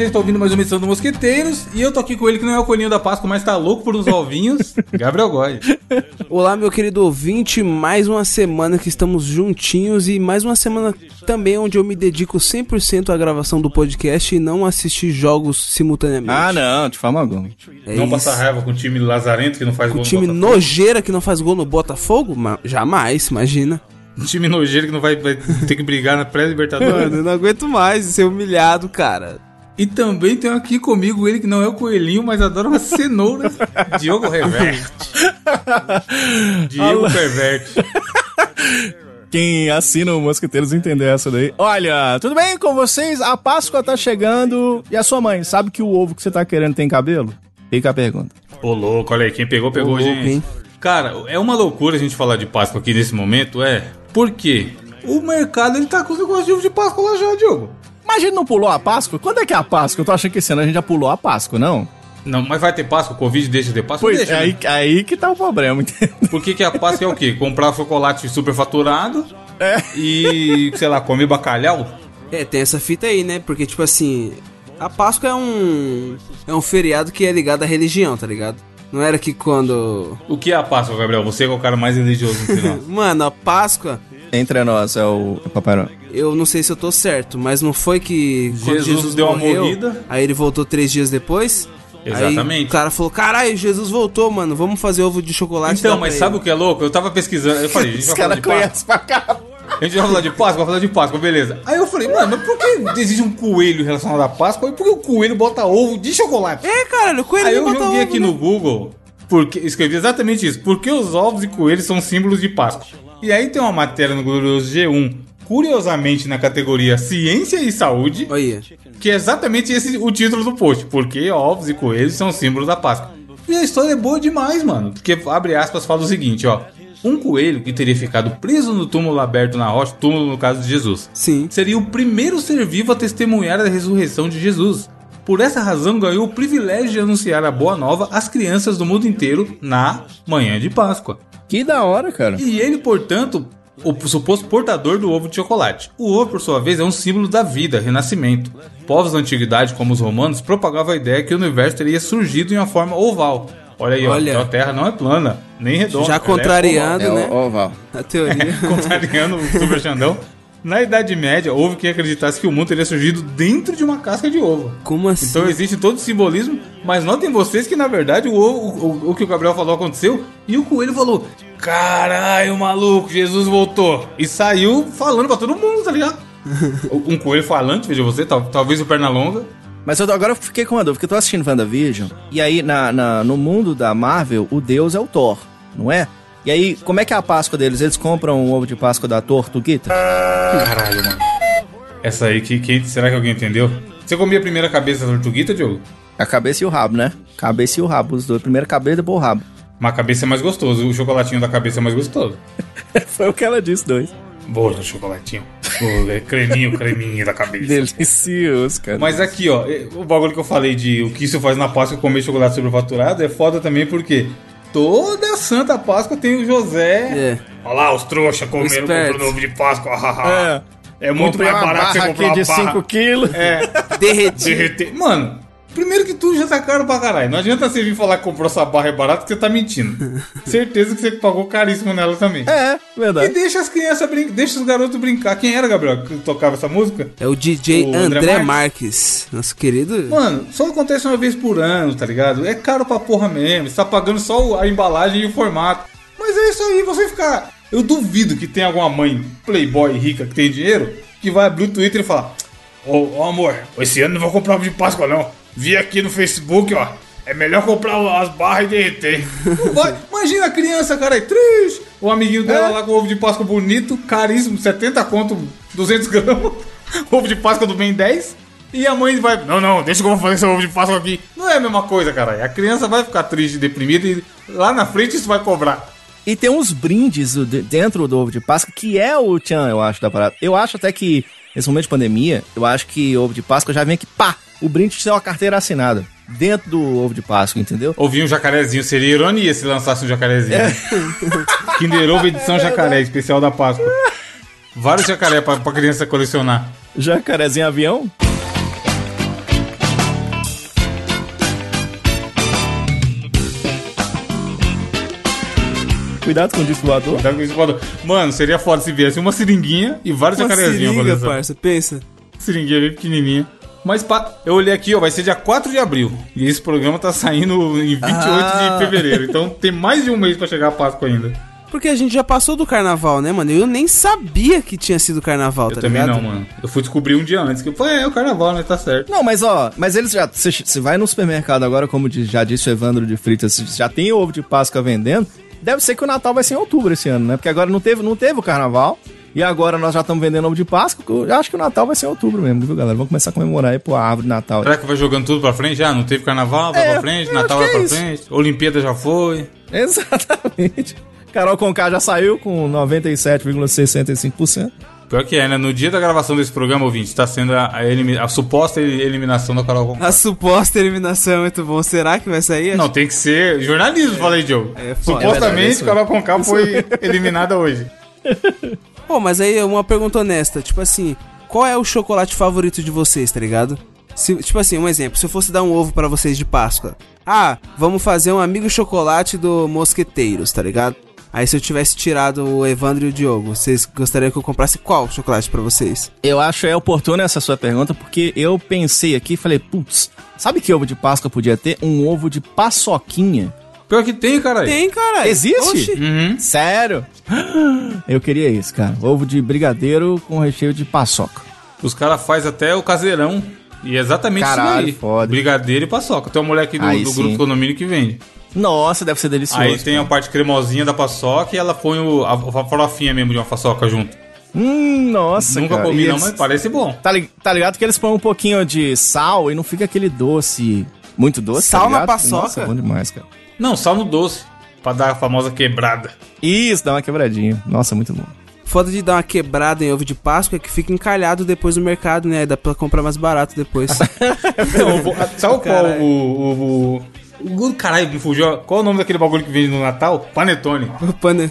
vocês estão ouvindo mais uma edição do Mosqueteiros e eu tô aqui com ele que não é o coelhinho da Páscoa, mas tá louco por uns ovinhos, Gabriel Goy. Olá, meu querido ouvinte, mais uma semana que estamos juntinhos e mais uma semana também onde eu me dedico 100% à gravação do podcast e não assistir jogos simultaneamente. Ah, não, de forma alguma. É não isso. passar raiva com o time lazarento que não faz Com gol o time no Botafogo. nojeira que não faz gol no Botafogo? Ma- Jamais, imagina. Um time nojeiro que não vai, vai ter que brigar na pré-libertadores. Mano, eu não aguento mais ser humilhado, cara. E também tem aqui comigo ele que não é o coelhinho, mas adora uma cenoura. Diogo Reverte. Diego Perverte. Quem assina o Mosqueteiros entender essa daí. Olha, tudo bem com vocês? A Páscoa tá chegando. E a sua mãe, sabe que o ovo que você tá querendo tem cabelo? Fica a pergunta. Ô louco, olha aí, quem pegou, pegou, Ô, louco, gente. hein? Cara, é uma loucura a gente falar de Páscoa aqui nesse momento, é. Por quê? O mercado ele tá com os negócios de ovo de Páscoa lá já, Diogo. Mas a gente não pulou a Páscoa? Quando é que é a Páscoa? Eu tô achando que esse ano a gente já pulou a Páscoa, não? Não, mas vai ter Páscoa, o Covid deixa de ter Páscoa? Pois deixa, é, aí, né? aí que tá o problema, entendeu? Por que, que a Páscoa é o quê? Comprar chocolate superfaturado É. e, sei lá, comer bacalhau? É, tem essa fita aí, né? Porque, tipo assim, a Páscoa é um. É um feriado que é ligado à religião, tá ligado? Não era que quando. O que é a Páscoa, Gabriel? Você é o cara mais religioso no final. Mano, a Páscoa, Entre nós é o Papai Noel. Eu não sei se eu tô certo, mas não foi que quando Jesus Jesus, deu uma morreu, morrida. aí ele voltou três dias depois? Exatamente. Aí o cara falou, caralho, Jesus voltou, mano, vamos fazer ovo de chocolate. Então, dá mas sabe o ele." que é louco? Eu tava pesquisando, eu falei, a gente Os vai falar caras de Páscoa. conhecem pra cá. A gente vai falar de Páscoa, vai falar de Páscoa, beleza. Aí eu falei, mano, mas por que existe um coelho relacionado à Páscoa e por que o coelho bota ovo de chocolate? É, caralho, o coelho Aí eu bota joguei ovo, aqui né? no Google, porque escrevi exatamente isso. Por que os ovos e coelhos são símbolos de Páscoa? E aí tem uma matéria no glorioso G1, curiosamente na categoria Ciência e Saúde, Olha, que é exatamente esse o título do post. Por que ovos e coelhos são símbolos da Páscoa? E a história é boa demais, mano. Porque, abre aspas, fala o seguinte, ó. Um coelho que teria ficado preso no túmulo aberto na rocha, túmulo no caso de Jesus, sim. seria o primeiro ser vivo a testemunhar a ressurreição de Jesus. Por essa razão, ganhou o privilégio de anunciar a boa nova às crianças do mundo inteiro na manhã de Páscoa. Que da hora, cara. E ele, portanto, o suposto portador do ovo de chocolate. O ovo, por sua vez, é um símbolo da vida, renascimento. Povos da antiguidade, como os romanos, propagavam a ideia que o universo teria surgido em uma forma oval. Olha aí, ó, Olha. então a Terra não é plana, nem redonda. Já é contrariando, É né? oval. A teoria. contrariando o Super Xandão. Na Idade Média, houve quem acreditasse que o mundo teria surgido dentro de uma casca de ovo. Como assim? Então existe todo o simbolismo, mas notem vocês que na verdade o, ovo- o, o que o Gabriel falou aconteceu e o coelho falou: Caralho, maluco, Jesus voltou. E saiu falando pra todo mundo, tá ligado? um coelho falante, veja você, tal- talvez o perna longa. Mas eu agora eu fiquei com uma dúvida, porque eu tô assistindo WandaVision, e aí na, na- no mundo da Marvel, o deus é o Thor, não é? E aí, como é que é a Páscoa deles? Eles compram o ovo de Páscoa da Tortuguita? Caralho, mano. Essa aí, que, que- será que alguém entendeu? Você comia a primeira cabeça da tortuguita, Diogo? A cabeça e o rabo, né? Cabeça e o rabo, os dois. Primeiro a cabeça, depois o rabo. Mas a cabeça é mais gostoso, o chocolatinho da cabeça é mais gostoso. Foi o que ela disse, dois. Boa, chocolatinho. Pô, é creminho, creminho da cabeça. Delicioso, cara. Mas aqui, ó, é, o bagulho que eu falei de o que isso faz na Páscoa comer chocolate sobrefaturado é foda também porque toda Santa Páscoa tem o José. É. Olha lá, os trouxa comendo Esperto. comprando ovo de Páscoa. É. É, muito Comprei mais barato você comprar aqui uma de barra. 5 quilos. É, Derretido. derreter. Mano, primeiro que tudo já tá caro pra caralho. Não adianta você vir falar que comprou essa barra é barato que você tá mentindo. Certeza que você pagou caríssimo nela também. É, E verdade. deixa as crianças brincar, deixa os garotos brincar. Quem era, Gabriel, que tocava essa música? É o DJ O André André, Marques. Marques. Nosso querido. Mano, só acontece uma vez por ano, tá ligado? É caro pra porra mesmo. Você tá pagando só a embalagem e o formato. Mas é isso aí, você ficar. Eu duvido que tenha alguma mãe playboy rica que tem dinheiro que vai abrir o Twitter e falar: Ô, ô, amor, esse ano não vou comprar ovo de Páscoa não. Vi aqui no Facebook, ó. É melhor comprar as barras e derreter. Vai. Imagina a criança, cara, aí, triste. O amiguinho dela lá com ovo de Páscoa bonito, caríssimo, 70 conto, 200 gramas. ovo de Páscoa do bem 10. E a mãe vai, não, não, deixa que eu vou fazer esse ovo de Páscoa aqui. Não é a mesma coisa, cara. A criança vai ficar triste, deprimida e lá na frente isso vai cobrar. E tem uns brindes dentro do ovo de Páscoa, que é o tchan, eu acho, da parada. Eu acho até que, nesse momento de pandemia, eu acho que o ovo de Páscoa já vem aqui, pá! O brinde de ser uma carteira assinada. Dentro do ovo de Páscoa, entendeu? Ouvir um jacarezinho, seria ironia se lançasse um jacarezinho. Kinder Ovo edição jacaré, especial da Páscoa. Vários jacaré pra, pra criança colecionar. Jacarezinho avião? Cuidado com o disco voador. Cuidado com isso, voador. Mano, seria foda se viesse uma seringuinha e vários Uma jacarezinhos, seringa, parça, pensa. Seringuinha bem pequenininha. Mas pá, eu olhei aqui, ó, vai ser dia 4 de abril. E esse programa tá saindo em 28 Ah. de fevereiro. Então tem mais de um mês pra chegar a Páscoa ainda. Porque a gente já passou do carnaval, né, mano? Eu nem sabia que tinha sido carnaval, Eu tá também ligado? não, mano. Eu fui descobrir um dia antes. Que eu falei, é, é o carnaval, né? Tá certo. Não, mas ó, mas eles já. Você vai no supermercado agora, como já disse o Evandro de Fritas, já tem ovo de Páscoa vendendo. Deve ser que o Natal vai ser em outubro esse ano, né? Porque agora não teve, não teve o carnaval. E agora nós já estamos vendendo ovo de Páscoa. Eu acho que o Natal vai ser em outubro mesmo, viu, galera? Vamos começar a comemorar aí pô, a árvore de Natal. Será que vai jogando tudo pra frente? Ah, não teve carnaval, vai É, pra frente, Natal vai que pra é frente, Olimpíada já foi. Exatamente. Carol Conká já saiu com 97,65%. Pior que é, né? No dia da gravação desse programa, ouvinte, tá sendo a, a a suposta eliminação da Carol Conká. A suposta eliminação é muito bom. Será que vai sair? Não, tem que ser jornalismo, falei, Joe. É. É Supostamente, verdade, isso. Carol Conká foi eliminada hoje. Pô, mas aí uma pergunta honesta, tipo assim, qual é o chocolate favorito de vocês, tá ligado? Se- tipo assim, um exemplo, se eu fosse dar um ovo pra vocês de Páscoa. Ah, vamos fazer um amigo chocolate do Mosqueteiros, tá ligado? Aí se eu tivesse tirado o Evandro e o Diogo, vocês gostariam que eu comprasse qual chocolate pra vocês? Eu acho é oportuna essa sua pergunta, porque eu pensei aqui e falei, putz, sabe que ovo de Páscoa podia ter? Um ovo de paçoquinha. Pior que tem, cara. Tem, cara. Existe? Uhum. Sério? Eu queria isso, cara. Ovo de brigadeiro com recheio de paçoca. Os caras fazem até o caseirão. E é exatamente Caralho, isso aí. foda. Brigadeiro e paçoca. Tem uma mulher aqui do, do grupo condomínio que vende. Nossa, deve ser delicioso. aí tem a parte cremosinha da paçoca e ela põe o, a, a farofinha mesmo de uma paçoca junto. Hum, nossa, Nunca cara. comi E não, eles- mas parece bom. Tá, li- tá ligado que eles põem um pouquinho de sal e não fica aquele doce. Muito doce, Sal tá na paçoca? Nossa, é bom demais, cara. Não, sal no doce. Pra dar a famosa quebrada. Isso, dá uma quebradinha. Nossa, muito bom. Foda de dar uma quebrada em ovo de Páscoa é que fica encalhado depois no mercado, né? Dá pra comprar mais barato depois. Não, vou- sabe qual o, o, o, o. Caralho, me fugiu. Qual é o nome daquele bagulho que vende no Natal? Panetone. O pane-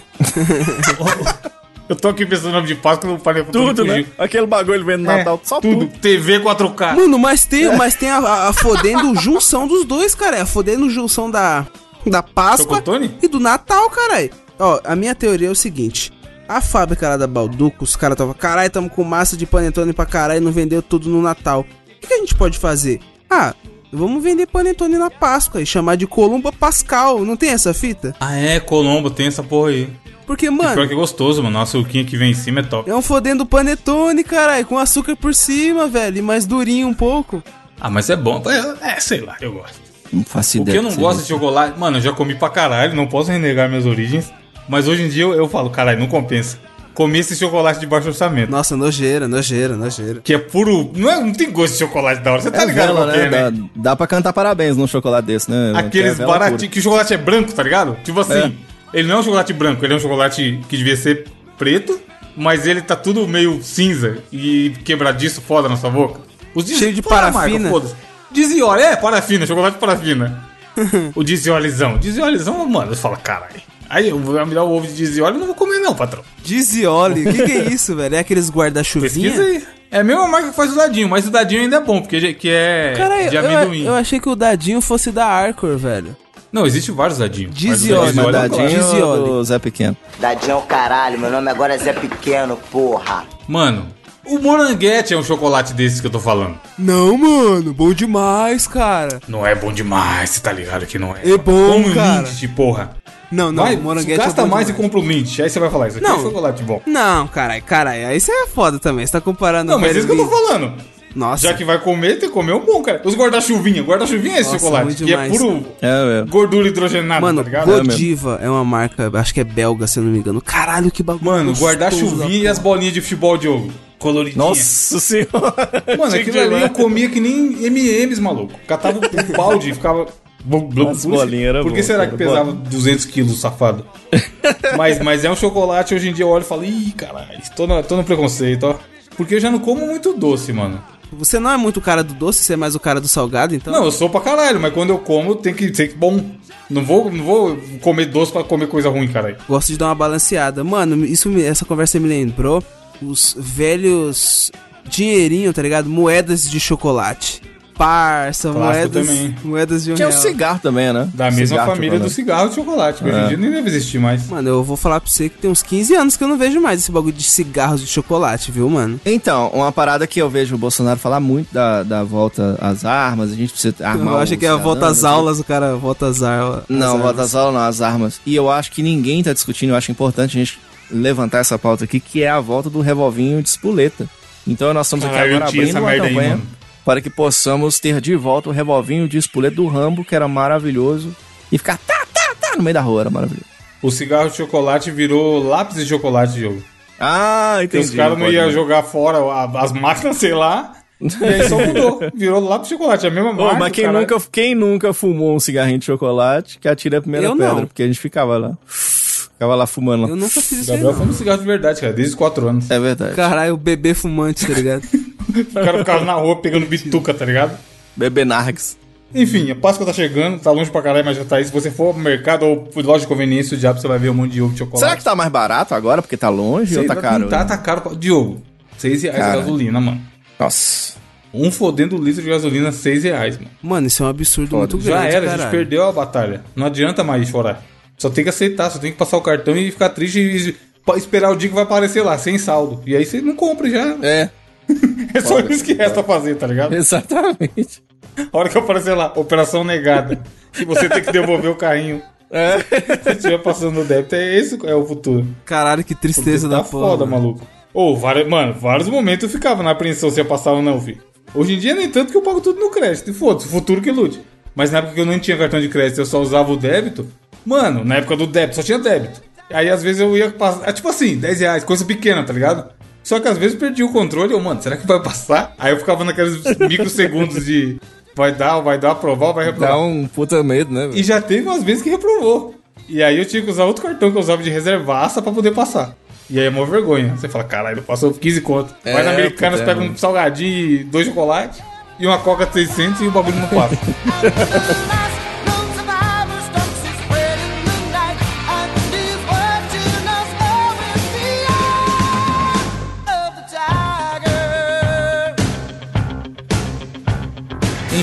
Eu tô aqui pensando no nome de Páscoa, o panetone Tudo, né? Aquele bagulho vendo no É, Natal, só tudo. tudo. TV 4K. Mano, mas tem, mas tem a, a, a fodendo junção dos dois, cara. É a fodendo junção da, da Páscoa Chocotone? e do Natal, caralho. Ó, a minha teoria é o seguinte. A fábrica lá da Balduco, os caras tava, caralho, tamo com massa de panetone pra caralho e não vendeu tudo no Natal. O que, que a gente pode fazer? Ah, vamos vender panetone na Páscoa e chamar de Columba Pascal. Não tem essa fita? Ah, é, Colombo, tem essa porra aí. Porque, Pior mano, que é gostoso, mano. Nossa, o suquinho que vem em cima é top. é um fodendo panetone, caralho, com açúcar por cima, velho, e mais durinho um pouco. Ah, mas é bom. É, é, sei lá, eu gosto. Não faço O ideia. que eu não gosto de seja. chocolate, mano, eu já comi pra caralho, não posso renegar minhas origens. Mas hoje em dia eu, eu falo, caralho, não compensa. Comer esse chocolate de baixo orçamento. Nossa, nojeira, nojeira, nojeira. Que é puro. Não, é, não tem gosto de chocolate da hora. Você tá É ligado vela, é, né? né? Dá, dá pra cantar parabéns num chocolate desse, né? Aqueles é vela baratinhos. Que o chocolate é branco, tá ligado? Tipo assim, É. ele não é um chocolate branco, ele é um chocolate que devia ser preto, mas ele tá tudo meio cinza e quebradiço foda na sua boca. Os Cheio de parafina. foda-se. Dizioli, é, parafina, chocolate parafina. o diziolizão. Diziolizão, mano, você fala, caralho. Aí eu vou me dar o ovo de dizioli, eu não vou comer não, patrão. Dizioli, o que, que é isso, velho? É aqueles Pesquisa guarda-chuvinha? aí. É a mesma marca que faz o dadinho, mas o dadinho ainda é bom, porque que é Caralho, de eu, amendoim. eu achei que o dadinho fosse da Arcor, velho. Não, existe vários dadinhos. Dizioli, eu dadinho- gosto. Dizioli. do Zé Pequeno. Dadinho é o caralho, meu nome agora é Zé Pequeno, porra. Mano, o moranguete é um chocolate desses que eu tô falando. Não, mano, bom demais, cara. Não é bom demais, você tá ligado que não é. É bom, Como cara. Lindt, porra. Não, não, vai, moranguete gasta é bom mais demais. e compra o Lindt. Aí você vai falar, isso aqui Não. é chocolate bom. Não, caralho, caralho, aí você é foda também, você tá comparando Não, mas é isso que eu tô falando. Nossa, Já que vai comer, tem que comer um bom, cara. Os guarda-chuvinha. Guarda-chuvinha é esse Nossa, chocolate, que demais. é puro É, é. gordura hidrogenada, mano, tá ligado? Godiva é uma marca, acho que é belga, se eu não me engano. Caralho, que bagulho Mano, guarda-chuvinha e as bolinhas de futebol de ouro. Coloridinha. Nossa senhora. Mano, aquilo ali eu comia que nem M&M's, maluco. Catava um balde e ficava... As bolinhas era Por que bom, será que pesava 200 quilos, safado? mas, mas é um chocolate, hoje em dia eu olho e falo, ih, caralho, tô no, tô no preconceito, ó. Porque eu já não como muito doce, mano. Você não é muito o cara do doce, você é mais o cara do salgado, então? Não, eu sou pra caralho, mas quando eu como tem que ser bom. Não vou, não vou comer doce pra comer coisa ruim, caralho. Gosto de dar uma balanceada. Mano, isso, essa conversa me lembrou os velhos dinheirinho, tá ligado? Moedas de chocolate. Parça, Clássico moedas, também. moedas de um Tinha o real. cigarro também, né? Da mesma Cigarro, família do chocolate. cigarro de chocolate, que hoje em É. dia nem deve existir mais. Mano, eu vou falar pra você que tem uns 15 anos que eu não vejo mais esse bagulho de cigarros de chocolate, viu, mano? Então, uma parada que eu vejo o Bolsonaro falar muito da, da volta às armas, a gente precisa armar eu acho que é a volta às cidadãos, aulas, o cara volta às aulas. Não, volta às aulas não, as armas. E eu acho que ninguém tá discutindo, eu acho importante a gente levantar essa pauta aqui, que é a volta do revolvinho de espoleta. Então nós estamos aqui agora abrindo uma aí, campanha mano. Para que possamos ter de volta o revolvinho de espoleta do Rambo, que era maravilhoso, e ficar tá, tá, tá no meio da rua, era maravilhoso. O cigarro de chocolate virou lápis de chocolate, jogo. Ah, Porque entendi. os caras não iam ver. jogar fora as máquinas, sei lá. E aí só mudou. Virou lápis de chocolate. É a mesma Ô, marca. mas quem caralho. nunca, quem nunca fumou um cigarrinho de chocolate, que atira a primeira Eu pedra, não. porque a gente ficava lá. Ficava lá fumando. Eu nunca fiz isso aí, Gabriel não. fuma cigarro de verdade, cara, desde os 4 anos. É verdade. Caralho, o bebê fumante, tá ligado? O cara ficava na rua pegando bituca, tá ligado? Bebê Nargs. Enfim, a Páscoa tá chegando, tá longe pra caralho, mas já tá aí. Se você for pro mercado ou pro loja de conveniência, o diabo, você vai ver um monte de ovo de chocolate. Será que tá mais barato agora, porque tá longe Sei ou tá caro? Não tá, tá caro. Diogo, 6 reais Cara. gasolina, mano. Nossa. Um fodendo litro de gasolina, 6 reais, mano. Mano, isso é um absurdo Foda. muito Já grande, era, a gente perdeu a batalha. Não adianta mais chorar. Só tem que aceitar, só tem que passar o cartão e ficar triste e esperar o dia que vai aparecer lá, sem saldo. E aí você não compra já. É, É só isso que resta fazer, tá ligado? exatamente. A hora que aparecer lá, operação negada. E você tem que devolver o carrinho. É. Se estiver passando no débito, é esse é o futuro. Caralho, que tristeza tá da porra. foda, mano. maluco. Ô, vários, mano, vários momentos eu ficava na apreensão se ia passar ou não, filho. Hoje em dia, nem tanto que eu pago tudo no crédito. E foda-se, futuro que lute. Mas na época que eu não tinha cartão de crédito, eu só usava o débito. Mano, na época do débito, só tinha débito. Aí às vezes eu ia passar. É tipo assim, 10 reais, coisa pequena, tá ligado? Só que às vezes eu perdi o controle. Eu, mano, será que vai passar? Aí eu ficava naqueles microsegundos de vai dar, vai dar, aprovar, vai reprovar. Dá um puta medo, né? velho? E já teve umas vezes que reprovou. E aí eu tinha que usar outro cartão que eu usava de reservaça pra poder passar. E aí é uma vergonha. Você fala, caralho, passou 15 conto. É, Vai na Americanas, puta, é, pega um salgadinho e dois chocolates e uma coca de 600 e o bagulho não passa.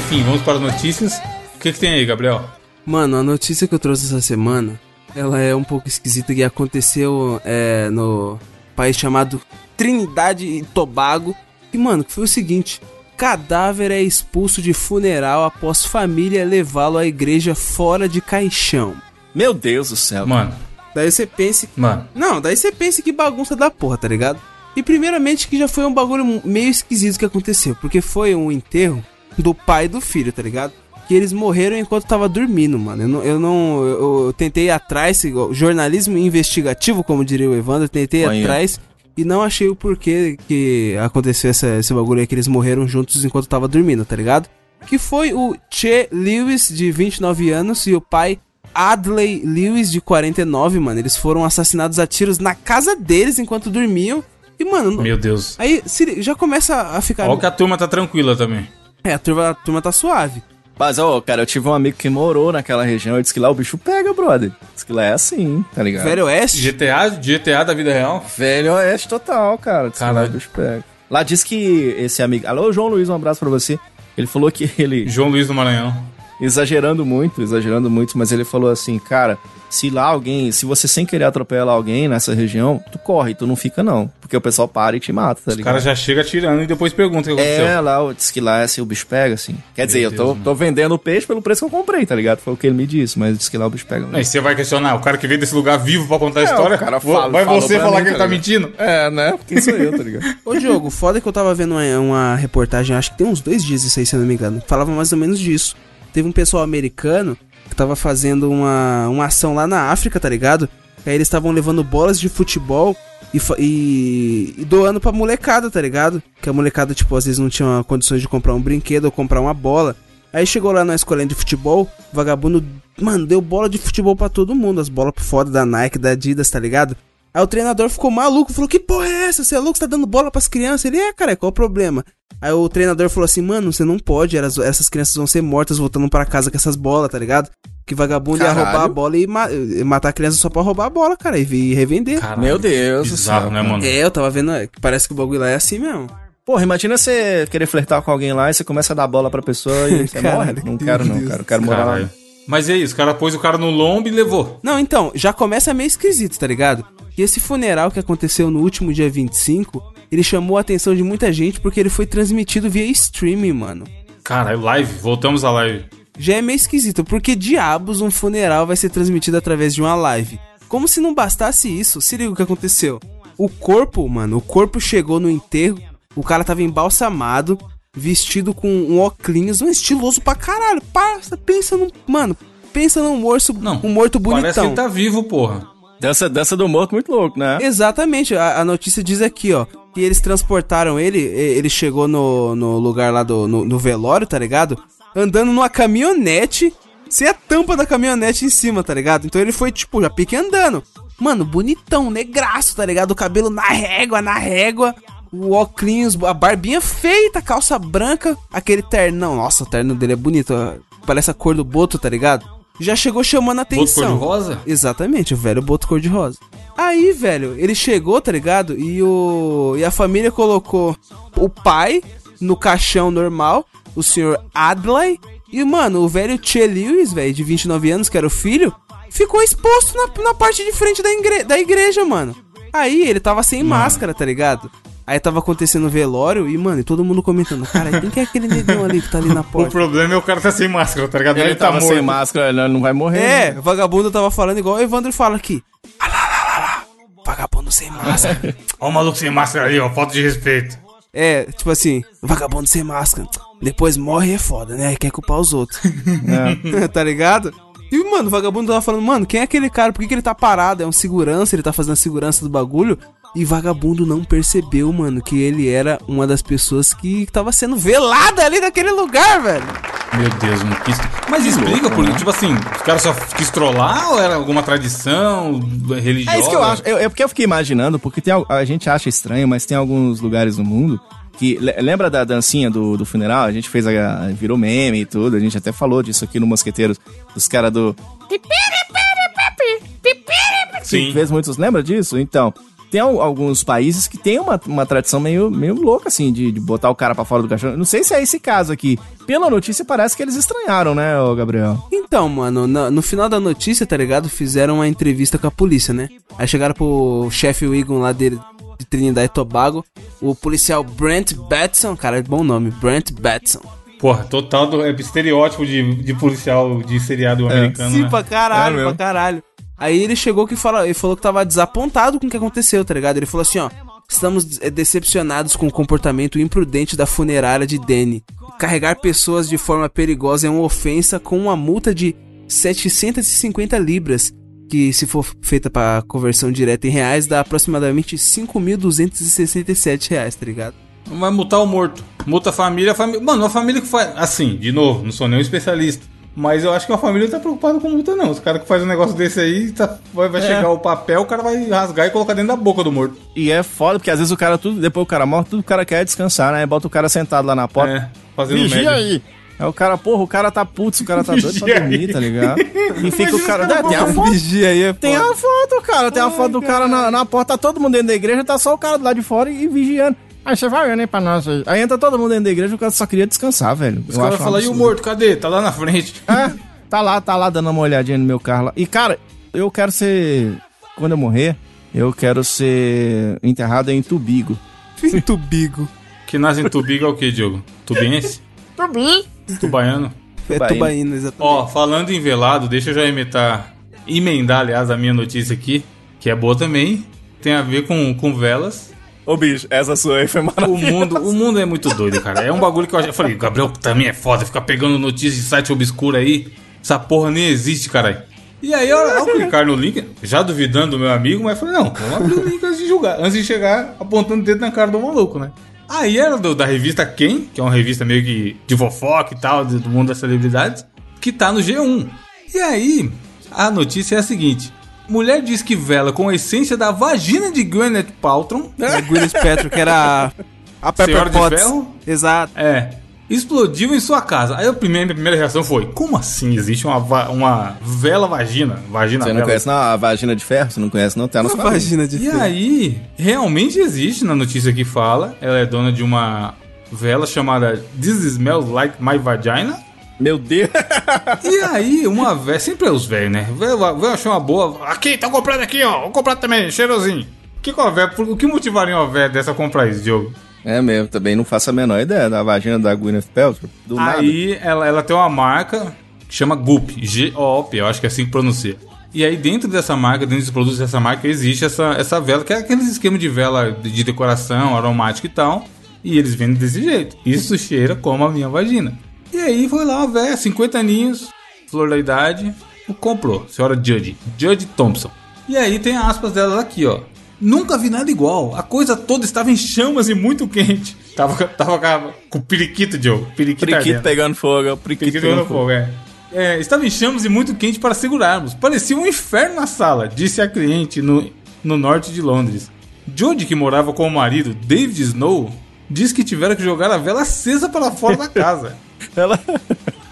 Enfim, vamos para as notícias. O que, que tem aí, Gabriel? Mano, a notícia que eu trouxe essa semana, ela é um pouco esquisita e aconteceu é, no país chamado Trinidade e Tobago. E, mano, que foi o seguinte: cadáver é expulso de funeral após família levá-lo à igreja fora de caixão. Meu Deus do céu. Mano, Daí você pense. mano. Não, daí você pensa que bagunça da porra, tá ligado? E primeiramente que já foi um bagulho meio esquisito que aconteceu, porque foi um enterro do pai e do filho, tá ligado? Que eles morreram enquanto tava dormindo, mano. Eu não. Eu, não, eu, eu tentei ir atrás, jornalismo investigativo, como diria o Evandro, eu tentei atrás e não achei o porquê que aconteceu essa, esse bagulho aí que eles morreram juntos enquanto tava dormindo, tá ligado? Que foi o Che Lewis, de 29 anos, e o pai Adley Lewis, de 49, mano. Eles foram assassinados a tiros na casa deles enquanto dormiam. E, mano, Meu Deus. aí já começa a ficar. Olha que a turma tá tranquila também. É, a turma, a turma tá suave. Mas, ó, cara, eu tive um amigo que morou naquela região e disse que lá o bicho pega, brother. Diz que lá é assim, tá ligado? Velho Oeste. GTA, GTA da vida real? Velho oeste total, cara. Diz que lá Caralho. o bicho pega. Lá diz que esse amigo... Alô, João Luiz, um abraço pra você. Ele falou que ele... João Luiz do Maranhão. Exagerando muito, exagerando muito, mas ele falou assim, cara, se lá alguém, se você sem querer atropelar alguém nessa região, tu corre, tu não fica não, porque o pessoal para e te mata, tá ligado? cara já chega atirando e depois pergunta o que aconteceu. É, lá, diz que lá assim, o bicho pega, assim. Quer dizer, eu tô, Deus, tô vendendo o peixe pelo preço que eu comprei, tá ligado? Foi o que ele me disse, mas diz que lá o bicho pega. Aí você vai questionar, o cara que veio desse lugar vivo pra contar a É, história, o cara fala- vai você falar mim, que ele tá tá ligado? mentindo? É, né? Quem sou eu, tá ligado? Ô, Diogo, foda que eu tava vendo uma, uma reportagem, acho que tem uns dois dias isso aí, se eu não me engano. Falava mais ou menos disso. Teve um pessoal americano que tava fazendo uma, uma ação lá na África, tá ligado? Aí eles estavam levando bolas de futebol e, e, e doando pra molecada, tá ligado? Que a molecada, tipo, às vezes não tinha condições de comprar um brinquedo ou comprar uma bola. Aí chegou lá na escolinha de futebol, vagabundo, mano, deu bola de futebol pra todo mundo. As bolas foda da Nike, da Adidas, tá ligado? Aí o treinador ficou maluco, falou: Que porra é essa? Você é louco? Você tá dando bola pras crianças? Ele é, cara, qual o problema? Aí o treinador falou assim: Mano, você não pode, elas- essas crianças vão ser mortas voltando pra casa com essas bolas, tá ligado? Que vagabundo ia Caralho. roubar a bola e ma- matar a criança só pra roubar a bola, cara, e revender. Caralho, Meu Deus do Bizarro, céu. né, mano? É, eu tava vendo, é, parece que o bagulho lá é assim mesmo. Porra, imagina você querer flertar com alguém lá e você começa a dar bola pra pessoa e você Caralho, morre. Não quero não, cara. Eu quero morar lá. Caralho. Mas e aí, os caras pôs o cara no lombo e levou. Não, então, já começa meio esquisito, tá ligado? E esse funeral que aconteceu no último dia 25, ele chamou a atenção de muita gente porque ele foi transmitido via streaming, mano. Caralho, live. Voltamos à live. Já é meio esquisito, porque diabos um funeral vai ser transmitido através de uma live? Como se não bastasse isso, se liga o que aconteceu. O corpo, mano, o corpo chegou no enterro, o cara tava embalsamado, vestido com um óculos, um estiloso pra caralho. Parça, pensa num. Mano, pensa num morto, Não. um morto bonitão. Parece que ele tá vivo, porra. Dança, dança do morto muito louco, né? Exatamente, a, a notícia diz aqui, ó, que eles transportaram ele, ele chegou no, no lugar lá do no, no velório, tá ligado? Andando numa caminhonete, sem a tampa da caminhonete em cima, tá ligado? Então ele foi, tipo, já pique andando. Mano, bonitão, negraço, tá ligado? O cabelo na régua, na régua, o óculos, a barbinha feita, calça branca, aquele ternão. Nossa, o terno dele é bonito, parece a cor do boto, tá ligado? Já chegou chamando a Boto atenção. cor-de-rosa? Exatamente, o velho boto cor-de-rosa. Aí, velho, ele chegou, tá ligado? E o. E a família colocou o pai no caixão normal, o senhor Adlai. E, mano, o velho Che Lewis, velho, de 29 anos, que era o filho, ficou exposto na, na parte de frente da, igre- da igreja, mano. Aí ele tava sem máscara, tá ligado? Aí tava acontecendo o velório e, mano, e todo mundo comentando, cara, quem que é aquele negão ali que tá ali na O porta? problema é o cara tá sem máscara, tá ligado? Ele, Ele, tá tava morto. sem máscara, ele não vai morrer. É, né? o vagabundo tava falando igual o Evandro fala aqui. Ah lá, lá, lá, lá. Vagabundo sem máscara. Ó o maluco sem máscara ali, ó. Falta de respeito. é, tipo assim, vagabundo sem máscara. Depois morre é foda, né? Quer culpar os outros. tá ligado? E, mano, o vagabundo tava falando, mano, quem é aquele cara? Por que, que ele tá parado? É um segurança, ele tá fazendo a segurança do bagulho. E vagabundo não percebeu, mano, que ele era uma das pessoas que tava sendo velada ali naquele lugar, velho. Meu Deus, mano. Que... est- Mas explica, porque, tipo assim, os caras só quis trollar ou era alguma tradição religiosa? É isso que eu acho. É, é porque eu fiquei imaginando, porque tem, a gente acha estranho, mas tem alguns lugares no mundo que. le- Lembra da dancinha do, do funeral? A gente fez a. a- virou meme e tudo. A gente até falou disso aqui no Mosqueteiros. Dos caras do. Sim. Fez muitos. Lembra disso? Então. Tem al- alguns países que tem uma, uma tradição meio, meio louca, assim, de, de botar o cara pra fora do caixão. Não sei se é esse caso aqui. Pela notícia, parece que eles estranharam, né, ô Gabriel? Então, mano, na- no final da notícia, tá ligado? Fizeram uma entrevista com a polícia, né? Aí chegaram pro chefe Wiggum lá dele, de Trinidad e Tobago, o policial Brent Batson, cara, é bom nome, Brent Batson. Porra, total do é estereótipo de, de policial de seriado americano, Sim, né? pra caralho, É pra caralho. Aí ele chegou que fala, ele falou que tava desapontado com o que aconteceu, tá ligado? Ele falou assim, ó, estamos eh, decepcionados com o comportamento imprudente da funerária de Danny. Carregar pessoas de forma perigosa é uma ofensa com uma multa de 750 libras, que se for feita pra conversão direta em reais, dá aproximadamente 5.267 reais, tá ligado? Vai multar o morto. Multa a família, a família. Mano, uma família que faz. Assim, de novo, não sou nenhum especialista. Mas eu acho que uma família não tá preocupada com multa, não. Os caras que fazem um negócio desse aí, tá, vai, vai chegar o papel, o cara vai rasgar e colocar dentro da boca do morto. E é foda, porque às vezes o cara, tudo, depois o cara morre, tudo o cara quer é descansar, né? Bota o cara sentado lá na porta. É, fazendo Vigia média. aí. É o cara, porra, o cara tá puto, o cara tá doido pra dormir, tá ligado? E fica o cara. É, tem a foto. Vigia aí, é Tem a foto, cara. Tem a foto do cara na, na porta, tá todo mundo dentro da igreja, tá só o cara do lado de fora e vigiando. Aí você vai olhando aí pra nós aí. Aí entra todo mundo dentro da igreja, o cara só queria descansar, velho. Os caras falam, e o morto, cadê? Tá lá na frente. É, tá lá, tá lá dando uma olhadinha no meu carro lá. E, cara, eu quero ser. Quando eu morrer, eu quero ser enterrado em Tubigo. Tubigo. Que nasce em Tubiga é o que, Diogo? Tubiense? Tubi? Tubaiano? É tubaína, exatamente. Ó, falando em velado, deixa eu já emendar, emendar, aliás, a minha notícia aqui, que é boa também. Tem a ver com, com velas. Ô, bicho, essa sua aí foi O maravilhosa. mundo, o mundo é muito doido, cara. É um bagulho que eu já falei, o Gabriel também é foda, ficar pegando notícias de site obscuro aí. Essa porra nem existe, caralho. E aí, eu, ao clicar no link, já duvidando do meu amigo, mas falei, não, vamos abrir o link antes de julgar, antes de chegar apontando o dedo na cara do maluco, né? Aí era do- da revista Quem, que é uma revista meio que de fofoca e tal, do mundo das celebridades, que tá no G1. E aí, a notícia é a seguinte: mulher diz que vela com a essência da vagina de Gwyneth Paltrow. É Gwyneth Paltrow, que era a, Pepper Senhora de Potts. Ferro? Exato. É. explodiu em sua casa. Aí a primeira, minha primeira reação foi: como assim existe uma, va- uma vela vagina? Vagina Você não vela. conhece não a vagina de ferro? Você não conhece não? Tem na Uma sua vagina de E ferro. aí, realmente existe na notícia que fala. Ela é dona de uma vela chamada This Smells Like My Vagina. Meu Deus. E aí, uma velha, sempre é os velhos, né? Velho achou uma boa. Aqui, tá comprando aqui, ó. Vou comprar também, cheirosinho. O que, que véia- o que motivaria uma velha dessa a comprar isso, Diogo? É mesmo, também não faço a menor ideia da vagina da Gwyneth Paltrow. Do nada. Aí ela, ela tem uma marca que chama Goop, G-O-O-P, eu acho que é assim que pronuncia. E aí dentro dessa marca, dentro dos produtos dessa marca, existe essa, essa vela, que é aquele esquema de vela de de decoração, aromática e tal. E eles vendem desse jeito. Isso cheira como a minha vagina. E aí foi lá uma velha, 50 aninhos, flor da idade, comprou. Senhora Judge, Judge Thompson. E aí tem aspas dela aqui, ó. Nunca vi nada igual. A coisa toda estava em chamas e muito quente. Tava, tava com- com o periquito, Joe. Periquito, ardendo. pegando fogo, Periquito pegando pegando fogo, é. É, estava em chamas e muito quente para segurarmos. Parecia um inferno na sala, disse a cliente no, no norte de Londres. Jodie, que morava com o marido, David Snow, disse que tiveram que jogar a vela acesa para fora da casa. Ela...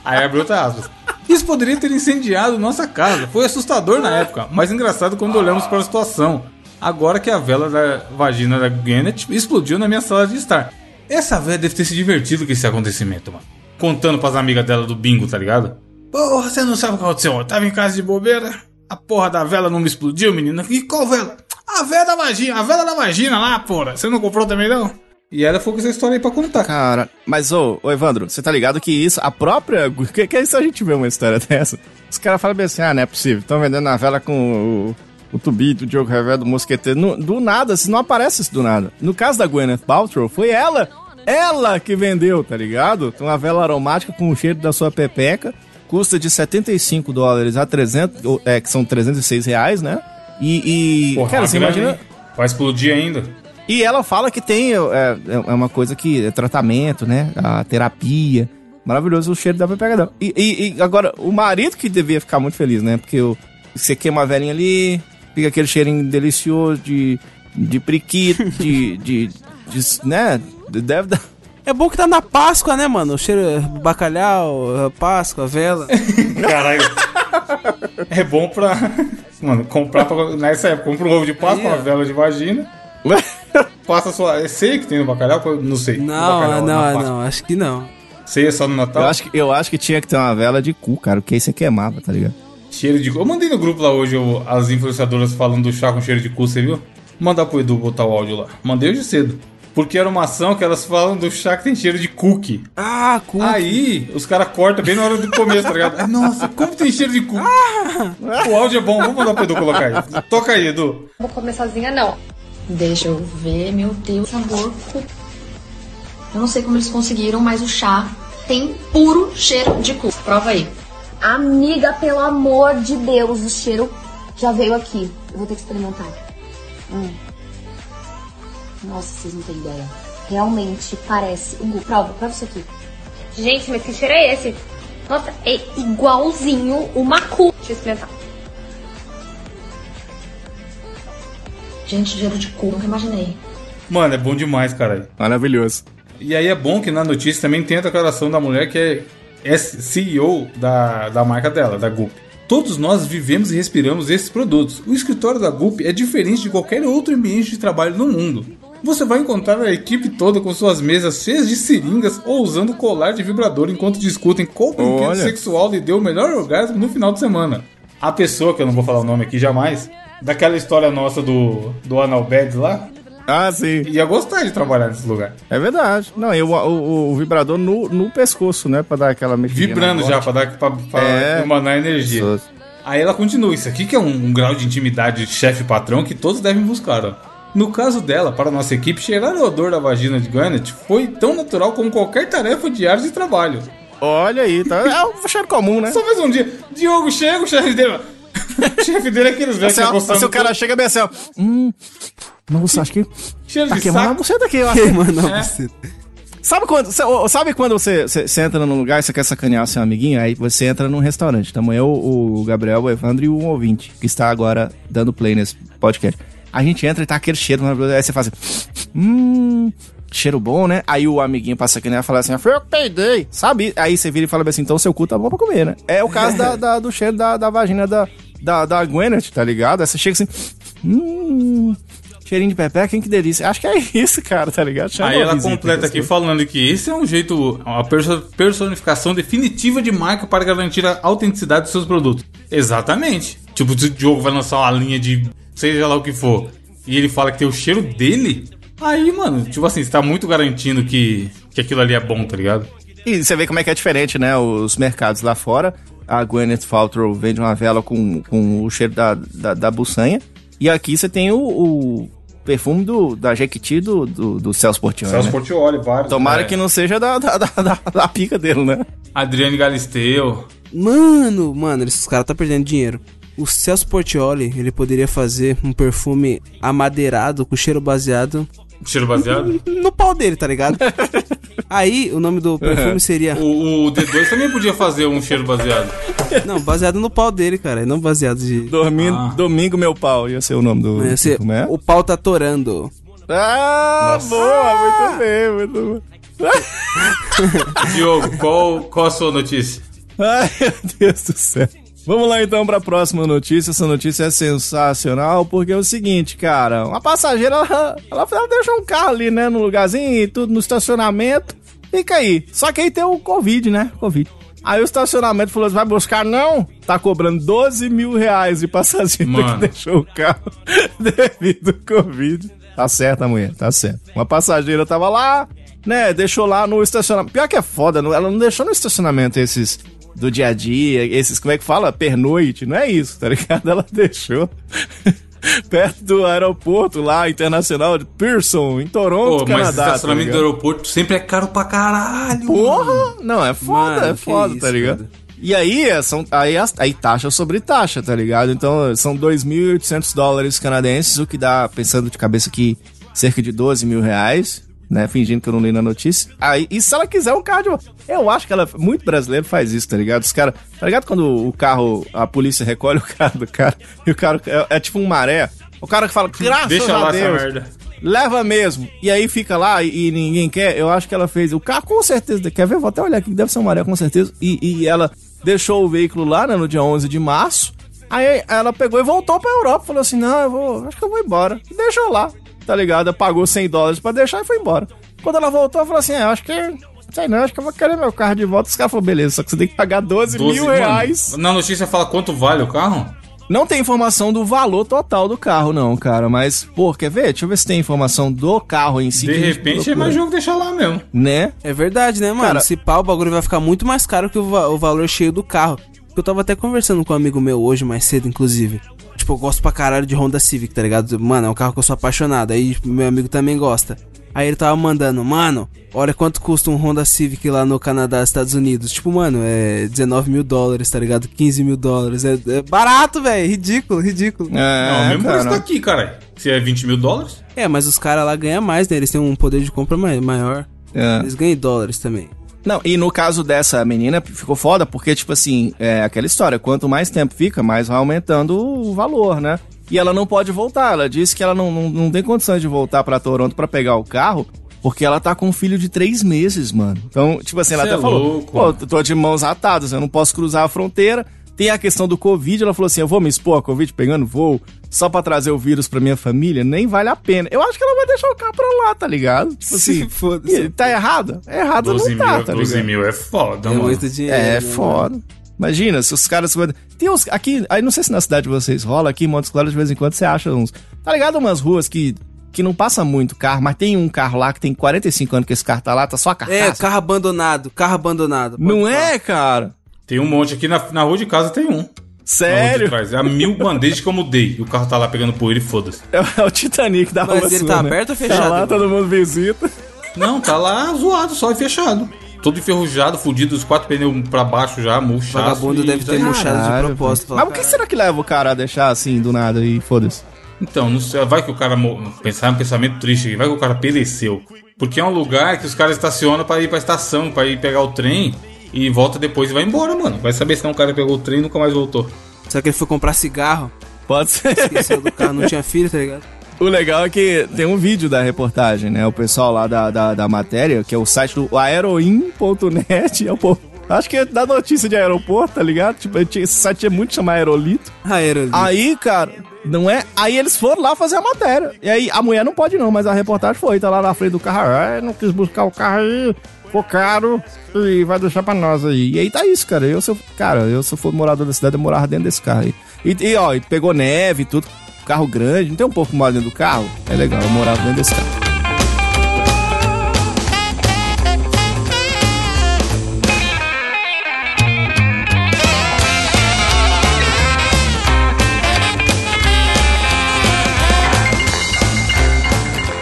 Aí abriu outra aspas. Isso poderia ter incendiado nossa casa. Foi assustador na época, mas engraçado quando olhamos para a situação. Agora que a vela da vagina da Gwyneth explodiu na minha sala de estar. Essa velha deve ter se divertido com esse acontecimento, mano. Contando pras amigas dela do bingo, tá ligado? Porra, você não sabe o que aconteceu. Eu tava em casa de bobeira, a porra da vela não me explodiu, menina. E qual vela? A vela da vagina, a vela da vagina lá, porra. Você não comprou também, não? E ela foi com essa história aí pra contar. Cara, mas ô, ô Evandro, você tá ligado que isso, a própria. Que, que isso a gente vê uma história dessa? Os caras falam bem assim: ah, não é possível, estão vendendo a vela com o, o tubito, o Diogo Revé do Mosqueteiro. No- do nada, assim, não aparece isso do nada. No caso da Gwyneth Paltrow, foi ela, ela que vendeu, tá ligado? Tem uma vela aromática com o cheiro da sua pepeca, custa de 75 dólares a 300, ou, é, que são 306 reais, né? E, e Porra, cara, você imagina. Vai explodir ainda. E ela fala que tem é, é uma coisa que é tratamento, né? A terapia. Maravilhoso o cheiro da pepeca dela. E, e- e agora, o marido que devia ficar muito feliz, né? Porque o, você queima a velhinha ali, fica aquele cheirinho delicioso de, de priquito, de, de, de- né? Deve dar... É bom que tá na Páscoa, né, mano? O cheiro é bacalhau, Páscoa, vela. Caralho. é bom pra. Mano, comprar pra, nessa época. Compra um ovo de Páscoa, uma vela de vagina. Passa sua. É ceia que tem no bacalhau? Não sei. Não, bacalhau, não, Páscoa. não, acho que não. Ceia só no Natal? Eu acho, que, eu acho que tinha que ter uma vela de cu, cara, porque aí você queimava, tá ligado? Cheiro de cu. Eu mandei no grupo lá hoje o- as influenciadoras falando do chá com cheiro de cu, você viu? Mandar pro Edu botar o áudio lá. Mandei hoje cedo. Porque era uma ação que elas falam do chá que tem cheiro de cookie. Ah, cu. Aí, os caras cortam bem na hora do começo, tá ligado? Ai, Nossa, como tem cheiro de cu. O áudio é bom, vamos mandar pro Edu colocar aí. Toca aí, Edu. Vou comer sozinha, não. Deixa eu ver, meu Deus, sabor. cu. Eu não sei como eles conseguiram, mas o chá tem puro cheiro de cu. Prova aí. Amiga, pelo amor de Deus, o cheiro já veio aqui. Eu vou ter que experimentar. Hum. Nossa, vocês não têm ideia. Realmente parece. Hugo, prova, prova isso aqui. Gente, mas que cheiro é esse? Nossa, é igualzinho uma cu. Deixa eu experimentar. Gente, cheiro de cu, nunca imaginei. Mano, é bom demais, caralho. Maravilhoso. E aí é bom que na notícia também tem a declaração da mulher que é, é CEO da, da marca dela, da Goop. Todos nós vivemos e respiramos esses produtos. O escritório da Goop é diferente de qualquer outro ambiente de trabalho no mundo. Você vai encontrar a equipe toda com suas mesas cheias de seringas ou usando colar de vibrador enquanto discutem qual brinquedo sexual lhe deu o melhor orgasmo no final de semana. A pessoa, que eu não vou falar o nome aqui jamais, daquela história nossa do, do Analbeds lá, Ah, sim. ia gostar de trabalhar nesse lugar. É verdade. Não, e o, o, vibrador no, no pescoço, né? Pra dar aquela mexidinha. Vibrando já, pra, dar, pra, pra É. emanar energia. Aí ela continua, isso aqui que é um, um grau de intimidade de chefe-patrão que todos devem buscar, ó. No caso dela, para nossa equipe, cheirar o odor da vagina de Gwyneth foi tão natural como qualquer tarefa diária de trabalho. Olha aí, tá? É um cheiro comum, né? Só mais um dia, Diogo chega, o chefe dele... o chefe dele é aqueles velhos Assim, que se o cara chega bem assim, ó. Hum. Nossa, acho que. cheiro Tá de queimando a saco. buceta aqui, eu acho. Queimando É. Sabe quando, sabe quando você, você, você entra num lugar e você quer sacanear seu amiguinho? Aí você entra num restaurante. Então eu, o Gabriel, o Evandro e o ouvinte, que está agora dando play nesse podcast. A gente entra e tá aquele cheiro maravilhoso. Aí você faz assim. Hum. Cheiro bom, né? Aí o amiguinho passa aqui, né? Fala assim, foi eu que peidei, sabe? Aí você vira e fala assim, então seu cu tá bom pra comer, né? É o caso da, da- do cheiro da, da vagina da, da, da Gwyneth, tá ligado? Aí você chega assim, hum, cheirinho de pepé, quem que delícia. Acho que é isso, cara, tá ligado? Chama Aí ela visita, completa aqui falando que esse é um jeito, uma perso- personificação definitiva de marca para garantir a autenticidade dos seus produtos. Exatamente. Tipo, se o Diogo vai lançar uma linha de seja lá o que for, e ele fala que tem o cheiro dele, aí, mano, tipo assim, você tá muito garantindo que, que aquilo ali é bom, tá ligado? E você vê como é que é diferente, né? Os mercados lá fora. A Gwyneth Paltrow vende uma vela com, com o cheiro da, da, da buçanha. E aqui você tem o, o perfume do, da Jequiti do, do, do Celso Portioli, Celso né? Portioli, vários. Tomara é. que não seja da, da, da, da- da pica dele, né? Adriane Galisteu. Mano, mano, esses caras tá perdendo dinheiro. O Celso Portioli, ele poderia fazer um perfume amadeirado com cheiro baseado Cheiro baseado. no pau dele, tá ligado? Aí o nome do perfume seria. o, o D2 também podia fazer um cheiro baseado. Não, baseado no pau dele, cara. e Não baseado de. Dormindo, Ah. Domingo Meu Pau, ia ser o nome do Ia ser, perfume, é? o pau tá torando. Ah, boa, muito bem, muito bem. Diogo, qual, qual a sua notícia? Ai, meu Deus do céu. Vamos lá então para a próxima notícia. Essa notícia é sensacional porque é o seguinte, cara. Uma passageira, ela, ela, ela deixou um carro ali, né, no lugarzinho e tudo no estacionamento. Fica aí. Só que aí tem o Covid, né? Covid. Aí o estacionamento falou assim: vai buscar? Não! Tá cobrando 12 mil reais de passageiro Mano. que deixou o carro devido ao Covid. Tá certo, a mulher, tá certo. Uma passageira tava lá, né? Deixou lá no estacionamento. Pior que é foda, ela não deixou no estacionamento esses do dia a dia, esses, como é que fala? Pernoite, não é isso, tá ligado? Ela deixou perto do aeroporto lá, internacional de Pearson, em Toronto, Pô, mas Canadá. tá estacionamento do ligado? aeroporto sempre é caro pra caralho. mano. Porra! Não, é foda, Mano, é foda, isso, tá ligado? cara. E aí, é, são, aí, aí taxa sobre taxa, tá ligado? Então, são 2.800 dólares canadenses, o que dá, pensando de cabeça aqui, cerca de 12 mil reais, né? Fingindo que eu não li na notícia. Aí, e se ela quiser um carro de volta? Eu acho que ela, muito brasileiro faz isso, tá ligado? Os caras, tá ligado quando o carro, a polícia recolhe o carro do cara, e o cara é, é tipo um maré. O cara que fala, graças Deixa a lá essa Deus. merda. Leva mesmo. E aí fica lá e, e ninguém quer. Eu acho que ela fez. O carro com certeza. Quer ver? Vou até olhar aqui. Deve ser uma maré com certeza. E, e ela deixou o veículo lá, né, no dia 11 de março. Aí ela pegou e voltou pra Europa. Falou assim: Não, eu vou. Acho que eu vou embora. E deixou lá. Tá ligado? Pagou 100 dólares pra deixar e foi embora. Quando ela voltou, ela falou assim: é, acho que. Sei não, acho que eu vou querer meu carro de volta. Os caras falaram: Beleza, só que você tem que pagar 12, 12, mil mano, reais. Na notícia fala quanto vale o carro? Não tem informação do valor total do carro, não, cara. Mas, pô, quer ver? Deixa eu ver se tem informação do carro em si. De repente é mais jogo deixar lá mesmo. Né? É verdade, né, mano? Cara- Se pá, o bagulho vai ficar muito mais caro que o, va- o valor cheio do carro. Eu tava até conversando com um amigo meu hoje, mais cedo, inclusive. Tipo, eu gosto pra caralho de Honda Civic, tá ligado? Mano, é um carro que eu sou apaixonado. Aí meu amigo também gosta. Aí ele tava mandando, mano, olha quanto custa um Honda Civic lá no Canadá, Estados Unidos. Tipo, mano, é 19 mil dólares, tá ligado? 15 mil dólares. É, é barato, velho. Ridículo, ridículo. É, não, mesmo cara. preço tá aqui, cara. Se é 20 mil dólares? É, mas os caras lá ganham mais, né? Eles têm um poder de compra mai- maior. É. Eles ganham em dólares também. Não, e no caso dessa menina, ficou foda, porque, tipo assim, é aquela história, quanto mais tempo fica, mais vai aumentando o valor, né? E ela não pode voltar, ela disse que ela não, não, não tem condições de voltar pra Toronto pra pegar o carro, porque ela tá com um filho de três meses, mano. Então, tipo assim, ela Cê até é falou, louco. pô, tô de mãos atadas, eu não posso cruzar a fronteira. Tem a questão do Covid, ela falou assim, eu vou me expor a Covid pegando voo só pra trazer o vírus pra minha família, nem vale a pena. Eu acho que ela vai deixar o carro pra lá, tá ligado? Tipo assim, Foda-se. e tá errado? É errado 12 não tá, mil, tá 12 ligado? mil é foda, É mano. muito dinheiro. É né, foda. Imagina, se os caras. Tem uns. Aqui, aí não sei se na cidade de vocês rola, aqui em Montes Claros de vez em quando você acha uns. Tá ligado? Umas ruas que, que não passa muito carro, mas tem um carro lá que tem 45 anos que esse carro tá lá, tá só a É, carcaça. carro abandonado, carro abandonado. não Pode falar. é, cara? Tem um monte aqui na, na rua de casa, tem um. Sério? trás. É a mil bandejas que eu mudei. E o carro tá lá pegando poeira e foda-se. É, o- é o Titanic da Mas rua ele sua, tá né? aberto ou Tá fechado? lá, todo mundo visita. Não, tá lá zoado, só e fechado. Todo enferrujado, fudido, os quatro pneus pra baixo já, murchaço. Vagabundo deve ter murchado de propósito. Mas por que será que leva o cara a deixar assim do nada e foda-se? Então, não sei, vai que o cara pensar um pensamento triste aqui, vai que o cara pereceu. Porque é um lugar que os caras estacionam pra ir pra estação, pra ir pegar o trem e volta depois e vai embora, mano. Vai saber se não o cara pegou o trem e nunca mais voltou. Será que ele foi comprar cigarro? Pode ser. Esqueceu do carro, não tinha filho, tá ligado? O legal é que tem um vídeo da reportagem, né? O pessoal lá da, da, da matéria, que é o site do aeroin.net, é o povo. Acho que é da notícia de aeroporto, tá ligado? Tipo, esse site é muito chamado Aerolito. Aerolito. Aí, cara, não é? Aí eles foram lá fazer a matéria. E aí a mulher não pode não, mas a reportagem foi, tá lá na frente do carro. Ah, não quis buscar o carro aí, ficou caro e vai deixar pra nós aí. E aí tá isso, cara. Eu, se eu, cara, eu se eu for morador da cidade, eu morava dentro desse carro aí. E, e ó, e pegou neve e tudo, carro grande, não tem um pouco mal dentro do carro? É legal, eu morava dentro desse carro.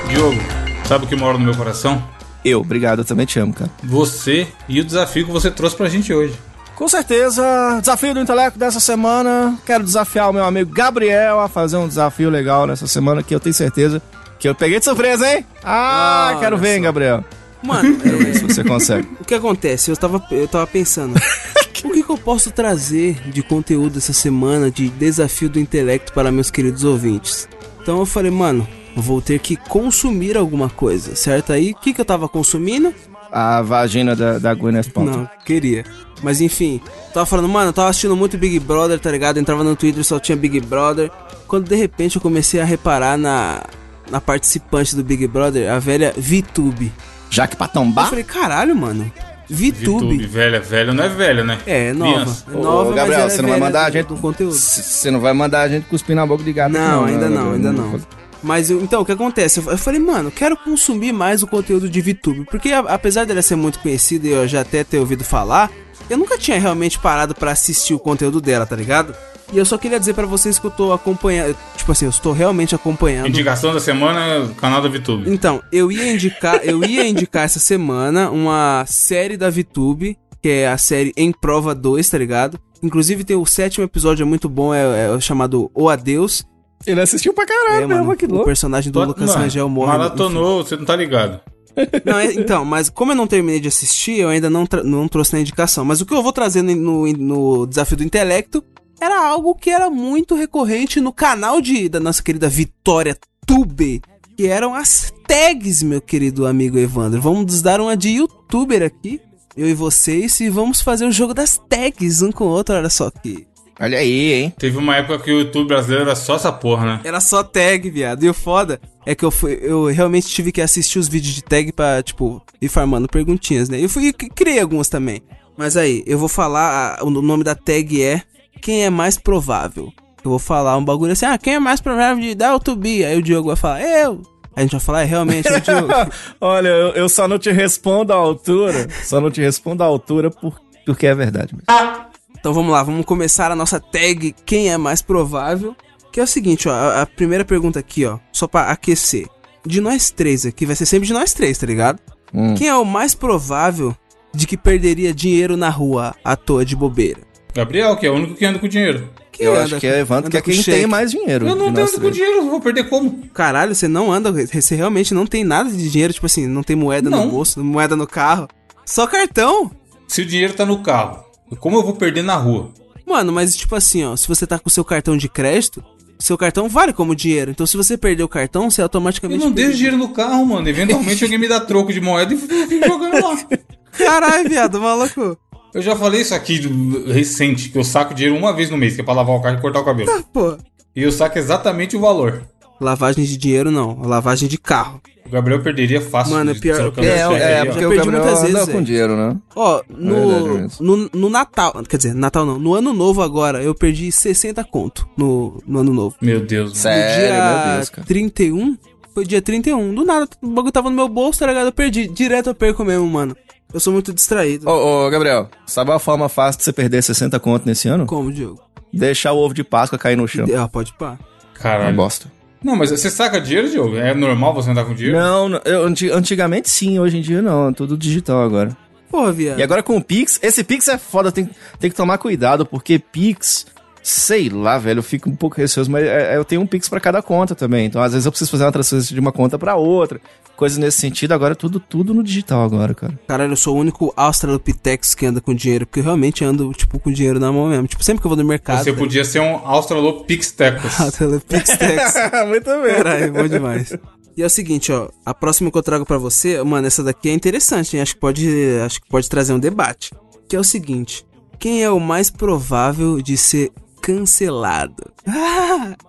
Diogo, sabe o que mora no meu coração? Eu, obrigado, eu também te amo, cara. Você e o desafio que você trouxe pra gente hoje. Com certeza, desafio do intelecto dessa semana. Quero desafiar o meu amigo Gabriel a fazer um desafio legal nessa semana que eu tenho certeza que eu peguei de surpresa, hein? Ah, Olha quero ver, hein. Gabriel. Mano, Quero ver se você consegue. o que acontece? Eu tava, eu tava pensando. O que, que eu posso trazer de conteúdo essa semana de desafio do intelecto para meus queridos ouvintes? Então eu falei, mano, vou ter que consumir alguma coisa, certo? Aí, o que, que eu tava consumindo? A vagina da, da Gwyneth Paltrow. Não, queria. Mas enfim, tava falando, mano, eu tava assistindo muito Big Brother, tá ligado? Entrava no Twitter só tinha Big Brother. Quando de repente eu comecei a reparar na, na participante do Big Brother, a velha VTube. Jaque pra Eu falei, caralho, mano. VTube. YouTube, velha, velho não é velho, né? É, é nova. Criança. É nova, Ô, Gabriel, mas ela é você não vai mandar a gente do conteúdo. Você não vai mandar a gente cuspir na boca de gato? Não, ainda né, não, ainda não. Mas eu- então, o que acontece? Eu, eu falei, mano, eu quero consumir mais o conteúdo de VTube. Porque a- apesar dela ser muito conhecida e eu já até ter ouvido falar, eu nunca tinha realmente parado pra assistir o conteúdo dela, tá ligado? E eu só queria dizer pra vocês que eu tô acompanhando. Tipo assim, eu estou realmente acompanhando. Indicação da semana canal da VTube. Então, eu ia indicar, eu ia indicar essa semana uma série da VTube, que é a série Em Prova 2, tá ligado? Inclusive tem o sétimo episódio, é muito bom, é, é o chamado O Adeus. Ele assistiu pra caralho É, mesmo, mano, que o louco. personagem do Lucas Mano, Rangel morre. no- Maratonou, você não tá ligado. Não, é- então, mas como eu não terminei de assistir, eu ainda não, não trouxe na indicação. Mas o que eu vou trazer no, no- no Desafio do Intelecto era algo que era muito recorrente no canal de, da nossa querida Vitória Tube, que eram as tags, meu querido amigo Evandro. Vamos dar uma de youtuber aqui, eu e vocês, e vamos fazer o jogo das tags um com o outro, olha só que... Olha aí, hein? Teve uma época que o YouTube brasileiro era só essa porra, né? Era só tag, viado. E o foda é que eu fui, eu realmente tive que assistir os vídeos de tag pra, tipo, ir farmando perguntinhas, né? Eu fui e criei algumas também. Mas aí, eu vou falar, a- o nome da tag é Quem é mais provável? Eu vou falar um bagulho assim, ah, quem é mais provável de dar o tubi? Aí o Diogo vai falar, eu. Aí a gente vai falar, é realmente o Diogo. Olha, eu, eu só não te respondo à altura. só não te respondo à altura por, porque é verdade mesmo. Então vamos lá, vamos começar a nossa tag Quem é mais provável? Que é o seguinte, ó, a, a primeira pergunta aqui, ó, só pra aquecer. De nós três aqui, vai ser sempre de nós três, tá ligado? Hum. Quem é o mais provável de que perderia dinheiro na rua à toa de bobeira? Gabriel, que é o único que anda com dinheiro. Quem Eu acho que é Evandro que é quem cheque? tem mais dinheiro. Eu não ando com dinheiro, vou perder como? Caralho, você não anda, você realmente não tem nada de dinheiro, tipo assim, não tem moeda Não. no bolso, moeda no carro. Só cartão. Se o dinheiro tá no carro, como eu vou perder na rua? Mano, mas tipo assim, ó, se você tá com o seu cartão de crédito, seu cartão vale como dinheiro. Então se você perder o cartão, você Eu automaticamente. não deixo dinheiro no carro, mano. Eventualmente alguém me dá troco de moeda e fico jogando lá. Caralho, viado, maluco. Eu já falei isso aqui do- recente, que eu saco dinheiro uma vez no mês, que é pra lavar o carro e cortar o cabelo. Pô. E eu saco exatamente o valor. Lavagem de dinheiro não, lavagem de carro. O Gabriel perderia fácil. Mano, é pior- É, é, é porque o perdi Gabriel muitas vezes, com dinheiro, né? Ó, verdade no, mesmo. no, no Natal, quer dizer, Natal não, no Ano Novo agora, eu perdi 60 conto no, no Ano Novo. Meu Deus. mano. Sério, no dia meu Deus, cara. 31, foi dia 31, do nada, o bagulho tava no meu bolso, tá ligado? Eu perdi, direto eu perco mesmo, mano. Eu sou muito distraído. Ô, ô, Gabriel, sabe a forma fácil de você perder 60 conto nesse ano? Como, Diogo? Deixar o ovo de Páscoa cair no chão. Ah, pode pá. Uma Caralho. bosta. Não, mas você saca dinheiro, Diogo? É normal você andar com dinheiro? Não, não, eu, anti- antigamente sim, hoje em dia não, é tudo digital agora. Porra, viado. E agora com o Pix, esse Pix é foda, tem, tem que tomar cuidado, porque Pix Sei lá, velho, eu fico um pouco receoso, mas é, é, eu tenho um Pix pra cada conta também. Então, às vezes eu preciso fazer uma transferência de uma conta pra outra. Coisas nesse sentido, agora é tudo, tudo no digital agora, cara. Caralho, eu sou o único Australopitex que anda com dinheiro, porque eu realmente ando, tipo, com dinheiro na mão mesmo. Tipo, sempre que eu vou no mercado. Você podia ser um Australopithecus. Australopitex. Muito bem. Caralho, bom demais. E é o seguinte, ó, a próxima que eu trago pra você, mano, essa daqui é interessante, hein? Acho que pode, acho que pode trazer um debate. Que é o seguinte: quem é o mais provável de ser cancelado?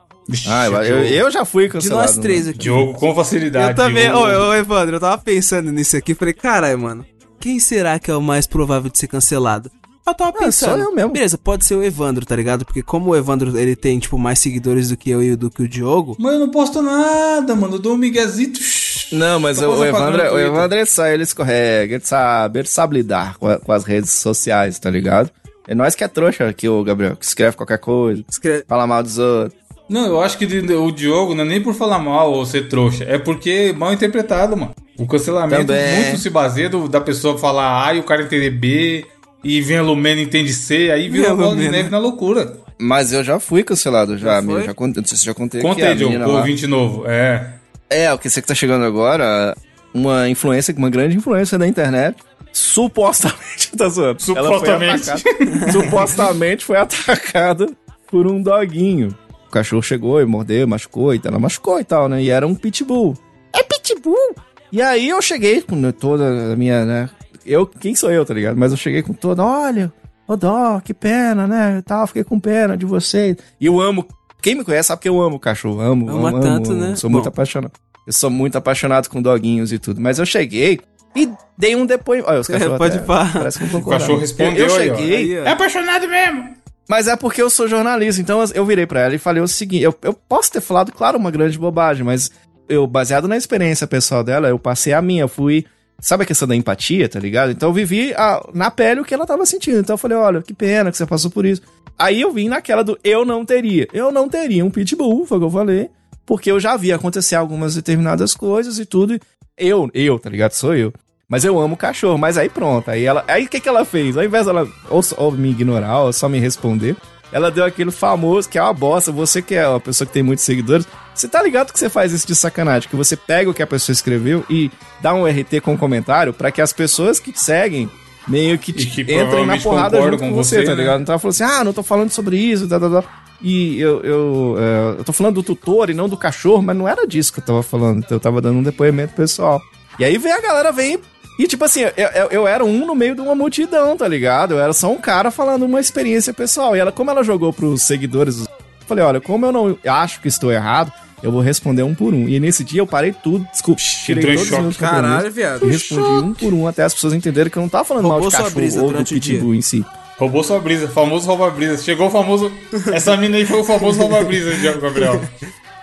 Ah, Ah, eu, eu, já fui de cancelado. nós três aqui. Diogo com facilidade. Eu também, ô, ô, Evandro, eu tava pensando nisso aqui, falei, caralho, mano, quem será que é o mais provável de ser cancelado? Eu tava Ah, pensando, só eu mesmo. beleza, pode ser o Evandro, tá ligado? Porque como o Evandro, ele tem, tipo, mais seguidores do que eu e do que o Diogo, Mas eu não posto nada, mano. Eu dou um miguezito. shhh. Não, mas o, o Evandro, no o. Evandro ele sai, ele escorrega, ele sabe, ele sabe lidar com, a- com as redes sociais, tá ligado? É nós que é trouxa aqui, o Gabriel, que escreve qualquer coisa, escreve... fala mal dos outros. Não, eu acho que o Diogo não é nem por falar mal ou ser trouxa. É porque é mal interpretado, mano. O cancelamento Também. muito se baseia do- da pessoa falar A e o cara entender B. E vem a Lumena entende C. Aí vira uma bola de neve na loucura. Mas eu já fui cancelado, já, Já foi? Já contei, não sei se já contei Conta aqui, aí, a Diogo, lá. ouvinte novo. É. É, o que você que tá chegando agora, uma influência, uma grande influência da internet, supostamente, tá zoando? Ela foi Supostamente. atacada- supostamente foi atacada por um doguinho. O cachorro chegou e mordeu, machucou e tal. Ela machucou e tal, né? E era um pitbull. É pitbull? E aí eu cheguei com toda a minha, né? Eu, quem sou eu, tá ligado? Mas eu cheguei com toda, olha, ô dó, que pena, né? E tal, fiquei com pena de você. E eu amo. Quem me conhece sabe que eu amo cachorro. Amo, Ama amo, tanto, amo, né? Sou Bom. muito apaixonado. Eu sou muito apaixonado com doguinhos e tudo. Mas eu cheguei e dei um depoimento. Olha, os cachorros pode falar. Parece que não O cachorro respondeu eu, cheguei, Aí. É apaixonado mesmo. mas é porque eu sou jornalista, então eu virei pra ela e falei o seguinte: eu, eu posso ter falado, claro, uma grande bobagem, mas eu, baseado na experiência pessoal dela, eu passei a minha, eu fui. Sabe a questão da empatia, tá ligado? Então eu vivi a- na pele o que ela tava sentindo. Então eu falei: olha, que pena que você passou por isso. Aí eu vim naquela do eu não teria. Eu não teria um pitbull, foi o que eu falei, porque eu já vi acontecer algumas determinadas coisas e tudo. e Eu, eu, tá ligado? Sou eu. Mas eu amo cachorro, mas aí pronto. Aí ela. Aí o que, que ela fez? Ao invés dela ou, ou me ignorar, ou só me responder, ela deu aquele famoso, que é uma bosta. Você que é uma pessoa que tem muitos seguidores, você tá ligado que você faz isso de sacanagem? Que você pega o que a pessoa escreveu e dá um RT com um comentário pra que as pessoas que te seguem meio que, te que entrem na porrada junto com com você, você, tá né? ligado? Então ela falou assim: ah, não tô falando sobre isso, tá, tá, tá. E eu, eu, é, eu tô falando do tutor e não do cachorro, mas não era disso que eu tava falando. Então eu tava dando um depoimento pessoal. E aí vem a galera, vem. E tipo assim, eu, eu, eu era um no meio de uma multidão, tá ligado? Eu era só um cara falando uma experiência pessoal. E ela, como ela jogou pros seguidores, eu falei, olha, como eu não acho que estou errado, eu vou responder um por um. E nesse dia eu parei tudo, desculpa, tirei entrou em todos os choque. meus Caralho, viado. E respondi um por um até as pessoas entenderem que eu não tava falando Roubou mal de cachorro ou do durante o dia. pitbull em si. Roubou sua brisa, famoso rouba brisa. Chegou o famoso. Essa mina aí foi o famoso rouba brisa, Diogo Gabriel.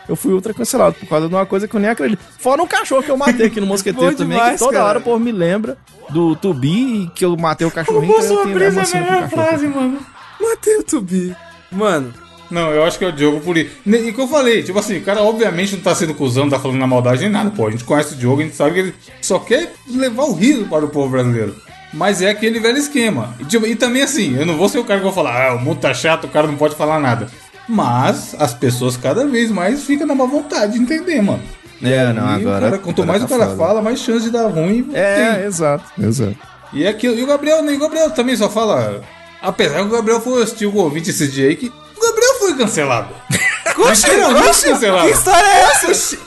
Eu fui ultra cancelado por causa de uma coisa que eu nem acredito. Fora um cachorro que eu matei aqui no Mosqueteiro também, demais, que toda cara. hora o povo me lembra do Tubi que eu matei o cachorrinho. Roubou então sua brisa, é a melhor cachorro. frase, mano. Matei o Tubi. Mano, Não, eu acho que é o Diogo por isso. E o que eu falei, tipo assim, o cara obviamente não tá sendo cuzão, não tá falando na maldade nem nada. Pô, a gente conhece o Diogo, a gente sabe que ele só quer levar o riso para o povo brasileiro. Mas é aquele velho esquema. E, tipo, e também assim, eu não vou ser o cara que vai falar, ah, o mundo tá chato, o cara não pode falar nada. Mas as pessoas cada vez mais ficam na má vontade de entender, mano. É, não, agora. cara, quanto agora mais tá o cara foda. fala, mais chance de dar ruim É, tem. exato, exato. E, é aquilo, e o Gabriel, né? E o Gabriel também só fala. Apesar que o Gabriel foi hostil com o ouvinte esse dia aí, que o Gabriel foi cancelado. Literalmente cancelado. que história é essa?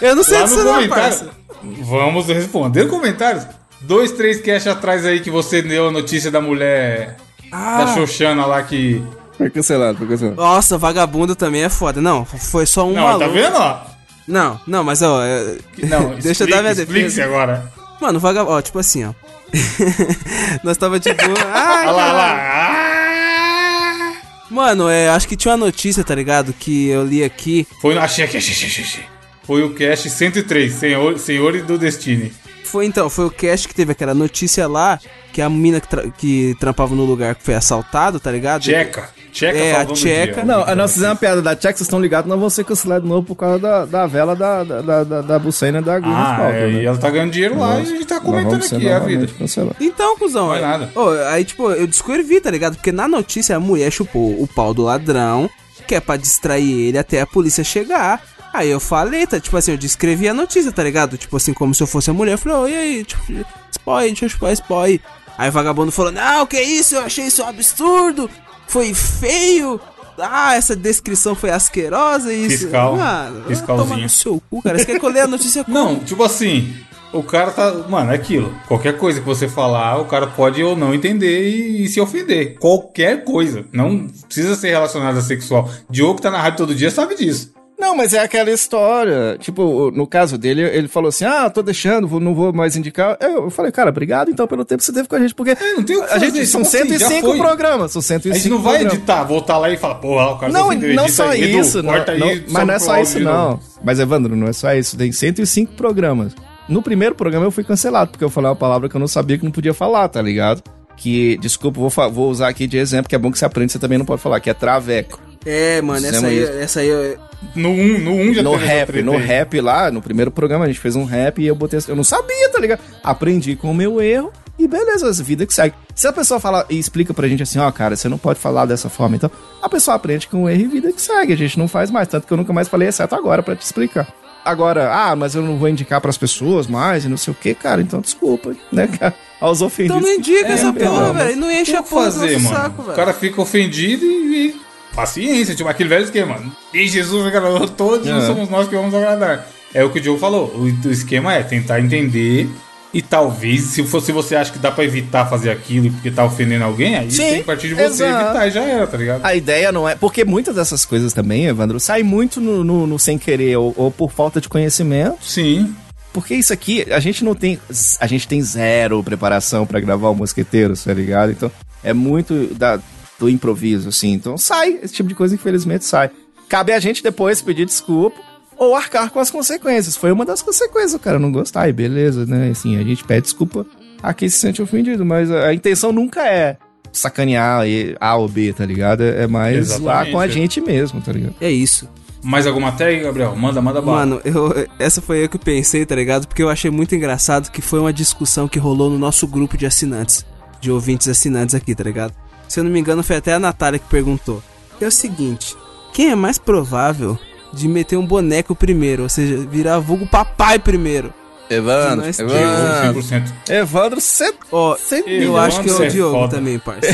Eu não sei Lá disso no não, parça. Vamos responder comentários. Dois, três cash atrás aí que você deu a notícia da mulher. Ah. Da Xoxana lá que. Foi cancelado, foi cancelado. Nossa, vagabundo também é foda. Não, foi só um Não, maluco. tá vendo, ó? Não, não, mas ó, é- Não, deixa eu dar minha defesa. agora. Mano, vagabundo, ó, tipo assim, ó. Nós tava de boa. Ai, Olha lá, lá. Ah! Mano, é, acho que tinha uma notícia, tá ligado? Que eu li aqui. Foi no. Achei aqui, achei, achei, achei. Foi o cash 103, Senhor, Senhores do Destiny. Foi então, foi o cast que teve aquela notícia lá que a mina que, tra- que trampava no lugar que foi assaltado, tá ligado? Tcheca. Tcheca É, a tcheca. dia. Não, nós fizemos uma piada da Tcheca, vocês estão ligados, nós vamos ser cancelados de novo por causa da, da vela da, da, da, da, da Bucena da Ah, é, né? e ela tá ganhando dinheiro lá e a gente tá comentando aqui, é a vida. cancelados. Então, cuzão, Não é aí- nada. Aí, tipo, eu descrevi, tá ligado? Porque na notícia a mulher chupou o pau do ladrão, que é pra distrair ele até a polícia chegar. Aí eu falei, tá? Tipo assim, eu descrevi a notícia, tá ligado? Tipo assim, como se eu fosse a mulher. Eu falei, ô, e aí? Tipo, spoiler, deixa eu chupar spoiler. Aí o vagabundo falou, não, que isso? Eu achei isso um absurdo. Foi feio. Ah, essa descrição foi asquerosa e isso. Fiscal. Mano, Fiscalzinho. no seu cu, cara. Você quer que eu leia a notícia como? Não, tipo assim, o cara tá. Mano, é aquilo. Qualquer coisa que você falar, o cara pode ou não entender e, e se ofender. Qualquer coisa. Não precisa ser relacionada a sexual. Diogo que tá na rádio todo dia sabe disso. Não, mas é aquela história. Tipo, no caso dele, ele falou assim: ah, tô deixando, não vou mais indicar. Eu, falei, cara, obrigado então pelo tempo que você teve com a gente, porque É, não tem o que a fazer, gente são tipo assim, já 105 foi. programas, são A 105 gente não vai programas. editar, voltar lá e falar, pô, o cara Não, tá ofendendo, não edita só aí, Edu, isso, não, corta aí, não- sobe mas não é só isso não. Mas Evandro, não é só isso, tem 105 programas. No primeiro programa eu fui cancelado, porque eu falei uma palavra que eu não sabia que não podia falar, tá ligado? Que, desculpa, vou, vou usar aqui de exemplo, que é bom que você aprende, você também não pode falar, que é traveco. É, mano, essa Fizemos aí, isso. essa aí eu- No 1 um, no um já no rap, no rap lá, no primeiro programa a gente fez um rap e eu botei assim, eu não sabia, tá ligado? Aprendi com o meu erro e beleza, a vida que segue. Se a pessoa fala e explica pra gente assim, ó, cara, você não pode falar dessa forma, então a pessoa aprende com o erro e vida que segue, a gente não faz mais, tanto que eu nunca mais falei, exceto agora pra te explicar. Agora, ah, mas eu não vou indicar pras pessoas mais e não sei o que, cara, então desculpa, né, cara? Aos ofendidos. Então não indica É, essa pelo porra, velho. Não enche a o porra do fazer, nosso mano. saco, o velho. cara fica ofendido e, e paciência, tipo aquele velho esquema. E Jesus agradou todos, não É. somos nós que vamos agradar. É o que o Diogo falou. O, esquema é tentar entender e talvez, se fosse você acha que dá pra evitar fazer aquilo porque tá ofendendo alguém, aí Sim, tem que partir de você exato. evitar e já era, tá ligado? A ideia não é. Porque muitas dessas coisas também, Evandro, sai muito no, no- no sem querer ou, ou por falta de conhecimento. Sim. Porque isso aqui, a gente não tem. A gente tem zero preparação pra gravar o Mosqueteiros, tá ligado? Então, é muito da, do improviso, assim. Então, sai. Esse tipo de coisa, infelizmente, sai. Cabe a gente depois pedir desculpa ou arcar com as consequências. Foi uma das consequências, o cara não gostar, e beleza, né? Assim, a gente pede desculpa a quem se sente ofendido, mas a, a intenção nunca é sacanear e- A ou B, tá ligado? É é mais Exatamente. com a gente mesmo, tá ligado? É isso. Mais alguma tag, Gabriel? Manda, manda bala. Mano, eu, essa foi eu que pensei, tá ligado? Porque eu achei muito engraçado que foi uma discussão que rolou no nosso grupo de assinantes, de ouvintes assinantes aqui, tá ligado? Se eu não me engano, foi até a Natália que perguntou. É o seguinte: quem é mais provável de meter um boneco primeiro, ou seja, virar vulgo papai primeiro? Evandro, Evandro, 100%. Evandro, você Ó, Sempre eu Evandro, acho que é você o é Diogo foda. também, parça.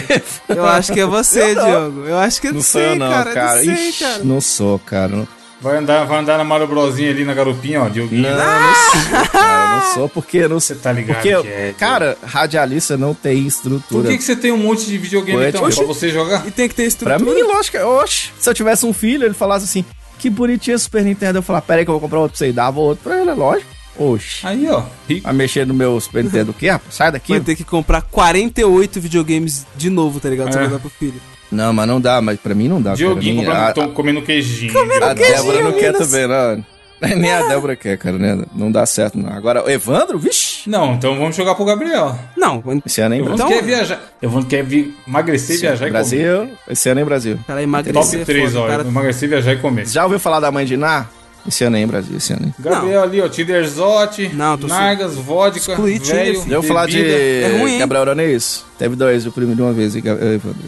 Eu acho que é você. Diogo. Eu acho que eu não, Não sou sei, não, cara. cara. Não sei, Ixi, cara. Não sou, cara. Vai andar, vai andar na Mario Brosinha ali na garupinha, ó, Dioguinho. não, não sou, cara. Não sou porque eu não Você tá ligado Porque, que é, cara, radialista não tem Por estrutura. que, que você tem um monte de videogame então? oxi. Pra você jogar? E tem que ter Pra estrutura. mim, lógico. Oxe, se eu tivesse um filho, ele falasse assim, que bonitinho esse Super Nintendo. Eu falar, pera aí que eu vou comprar outro pra você. E dava outro pra ele, é lógico. Oxe. Aí, ó. rico. Vai mexer no meu Super Nintendo o quê, rapaz? Sai daqui. Vai ter que comprar 48 videogames de novo, tá ligado? Pra É. mandar pro filho. Não, mas não dá, mas pra mim não dá. Dioguinho cara. comprando, Mim, tô comendo queijinho. a, a Débora não quer também, não. Nem a Débora quer, cara, né? Não dá certo, não. Agora, o Evandro, vixi. Não, então vamos jogar pro Gabriel. Não, Esse ano é em Evandro Brasil. Então- quer viajar. Evandro quer vi- emagrecer, viajar e comer. Brasil. Esse ano é em Brasil. cara, emagrecer Top é 3, foda, ó. cara. Emagrecer, viajar e comer. Já ouviu falar da mãe de Ná? Esse ano é em Brasil, esse ano. é. Gabriel ali, ó. Tiderzote, Não, Nargas, vodka, Excluí Tinder, velho, ouviu falar de. É ruim? Gabriel Aranês? Teve dois, o primo de uma vez. e.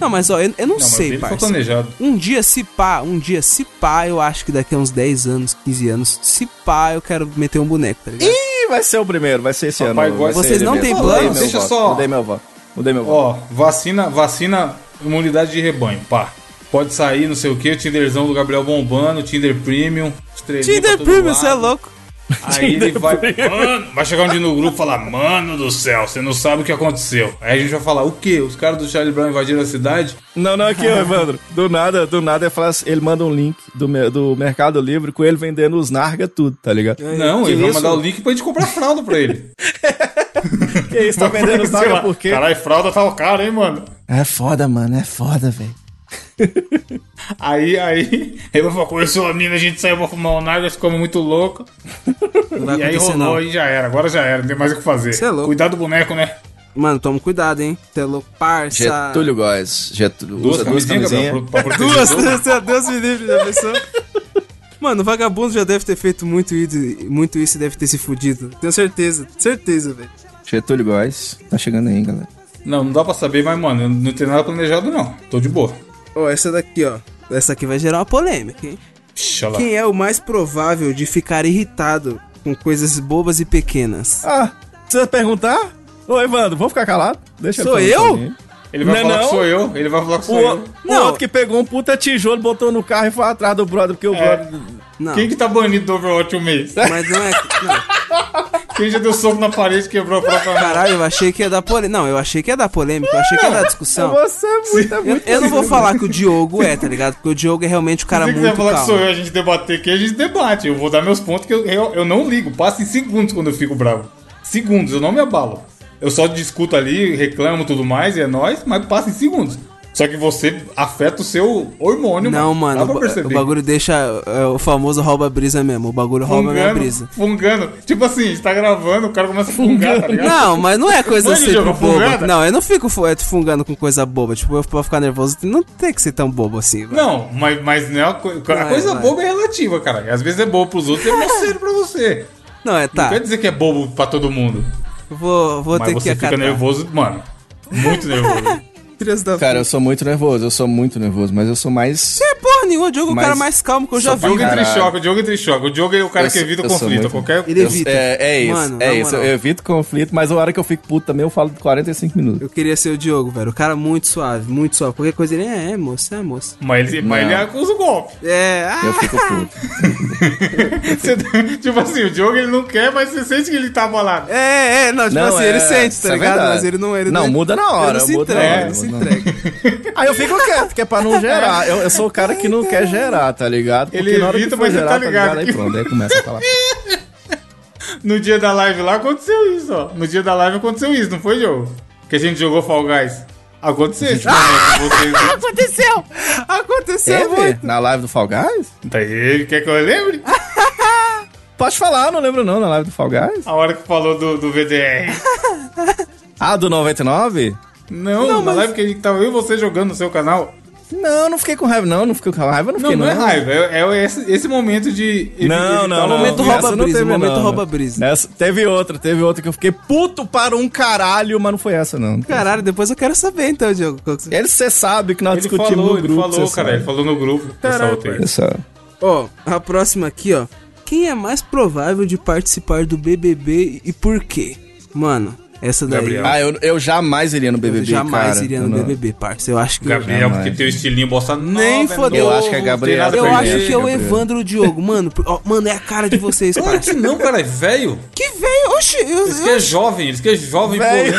Não, mas ó, eu, eu não, Não, sei, foi parça. planejado. Um dia, se pá, um dia, se pá, eu acho que daqui a uns 10 anos, 15 anos, se pá, eu quero meter um boneco, tá ligado? Ih, vai ser o primeiro, vai ser esse Papai ano. vai Vocês não têm Mudei planos? Deixa voto, só- Mudei meu voto. Mudei meu voto. Ó, vacina, vacina, imunidade de rebanho, pá. Pode sair, não sei o que, o Tinderzão do Gabriel bombando, Tinder Premium, estrelinha Tinder Premium, você é louco. Aí ele vai, mano, vai chegar um dia no grupo e falar, mano do céu, você não sabe o que aconteceu. Aí a gente vai falar, o quê? Os caras do Charlie Brown invadiram a cidade? Não, não, aqui, Evandro. Do nada, do nada, ele, fala assim- ele manda um link do, do Mercado Livre com ele vendendo os narga tudo, tá ligado? Não, que ele vai isso? mandar o link pra gente comprar fralda pra ele. Que isso, tá vendendo os narga por quê? Caralho, fralda tá caro, hein, mano? É foda, mano, é foda, velho. Aí, aí, ele falou, conheceu a mina, a gente saiu pra fumar o nargas, ficamos muito louco. Não vai E aí rolou, não. aí já era, agora já era, não tem mais o que fazer. Cê é louco. Cuidado do boneco, né? Mano, toma cuidado, hein? Você é louco, parça. Getúlio Góes. Getúlio, Duas usa duas camisinhas, pra, pra Duas, outros. Deus me livre da pessoa. Mano, o vagabundo já deve ter feito muito isso, muito isso e deve ter se fudido. Tenho certeza, certeza, velho. Getúlio Góes. Tá chegando aí, galera. Não, não dá pra saber, mas, mano, eu não tenho nada planejado, não. Tô de boa. Ó, essa daqui, ó. Essa aqui vai gerar uma polêmica, hein? Ixi, olha lá. Quem é o mais provável de ficar irritado com coisas bobas e pequenas? Ah, precisa perguntar? Ô, Evandro, vamos ficar calado? Deixa Sou falar eu? sozinho. Ele vai Não é falar não? que sou eu, ele vai falar que O, sou eu. o Não. outro que pegou um puta tijolo, botou no carro e foi atrás do brother, porque o É. brother... Não, Quem que tá banido do Overwatch um mês? mas não é. Não. Quem já deu soco na parede e quebrou a própria mão? Caralho, eu achei que ia dar polêmica. Não, eu achei que ia dar polêmica, eu achei que ia dar discussão. Você é muito, é Eu, muito... eu não vou falar que o Diogo é, tá ligado? Porque o Diogo é realmente um cara Se você quiser muito falar que sou calmo. eu, a gente debater aqui, a gente debate. Eu vou dar meus pontos que eu, eu, eu não ligo. Passa em segundos quando eu fico bravo. Segundos, eu não me abalo. Eu só discuto ali, reclamo e tudo mais, e é nóis, mas passa em segundos. Só que você afeta o seu hormônio, Não, mano, Dá o, pra ba- perceber. o bagulho deixa é, o famoso rouba brisa mesmo. O bagulho rouba minha fungando, brisa. fungando. Tipo assim, a gente tá gravando, o cara começa a fungar, tá ligado? Não, mas não é coisa Mano, sempre jogo boba. fungada? Não, eu não fico é, fungando com coisa boba. Tipo, eu pra ficar nervoso, não tem que ser tão bobo assim, velho. Não, mas, mas não é uma co- a coisa boba é relativa, cara. Às vezes é bobo pros outros e é mais sério pra você. Não, é Não tá. quer dizer que é bobo pra todo mundo. Eu Vou, vou mas ter que você fica nervoso, mano. Muito nervoso. Da Cara, eu sou muito nervoso, eu sou muito nervoso, mas eu sou mais... Você é porra nenhuma, o Diogo é o cara mais calmo que eu já vi. Diogo Caralho. choque, o Diogo entra em choque. O Diogo é o cara Eu que evita eu sou conflito. muito- Qualquer... Ele Eu- evita. é, é isso, Mano, é isso. Eu evito conflito, mas a hora que eu fico puto também eu falo de 45 minutos. Eu queria ser o Diogo, velho. O cara muito suave, muito suave. Qualquer coisa ele é, é moça, é moça. Mas, ele, mas Não. ele acusa o golpe. É, ah, Eu fico puto. Você- tipo assim, o Diogo ele não quer, mas você sente que ele tá abalado. é, é, não, tipo Não, assim, é- ele sente, tá é ligado? verdade. Mas ele não. Ele Não, muda na hora, Ele não se muda entrega, ele se entrega. Aí eu fico quieto, que é pra não gerar. Eu, eu sou o cara que não quer gerar, tá ligado? Porque Ele na hora evita, que for mas você gerar, tá ligado Aí pronto, aí começa a falar. No dia da live lá aconteceu isso, ó. No dia da live aconteceu isso, não foi, Diogo? Que a gente jogou Fall Guys. Aconteceu com vocês. Aconteceu! Aconteceu Teve? muito! Na live do Fall Guys? Daí ele quer que eu lembre? Pode falar, não lembro não, na live do Fall Guys. A hora que falou do, do VDR. Ah, do 99? Não, na live que a gente tava eu e você jogando no seu canal. Não, não fiquei com raiva não, não fiquei com raiva, não Não, fiquei não é raiva, é, é esse, esse momento de. Não, não, o não. momento momento rouba Essa não teve, momento não, rouba não. brisa. Nessa, teve outra, teve outra que eu fiquei puto para um caralho, mas não foi essa não. Caralho, depois eu quero saber então, Diogo. Ele você sabe que nós Ele discutimos falou, no ele grupo. falou, cê cara, sabe. ele falou no grupo. Essa Caralho. Ó, a próxima aqui, ó. Quem é mais provável de participar do BBB e por quê? Mano, essa daí. Gabriel. Ah, eu, eu jamais iria no eu BBB, jamais cara. iria Eu no não- BBB, parça. Eu acho que. Gabriel, porque tem o estilinho bossa nova. Nem é fodeu. Eu acho que é Gabriel a Eu acho que é o Gabriel. Evandro Diogo, mano. ó, mano, é a cara de vocês, Claro parça. que não, cara, é velho. Que veio, oxi, eu, Eles que é jovem, eles que é jovem, Velho.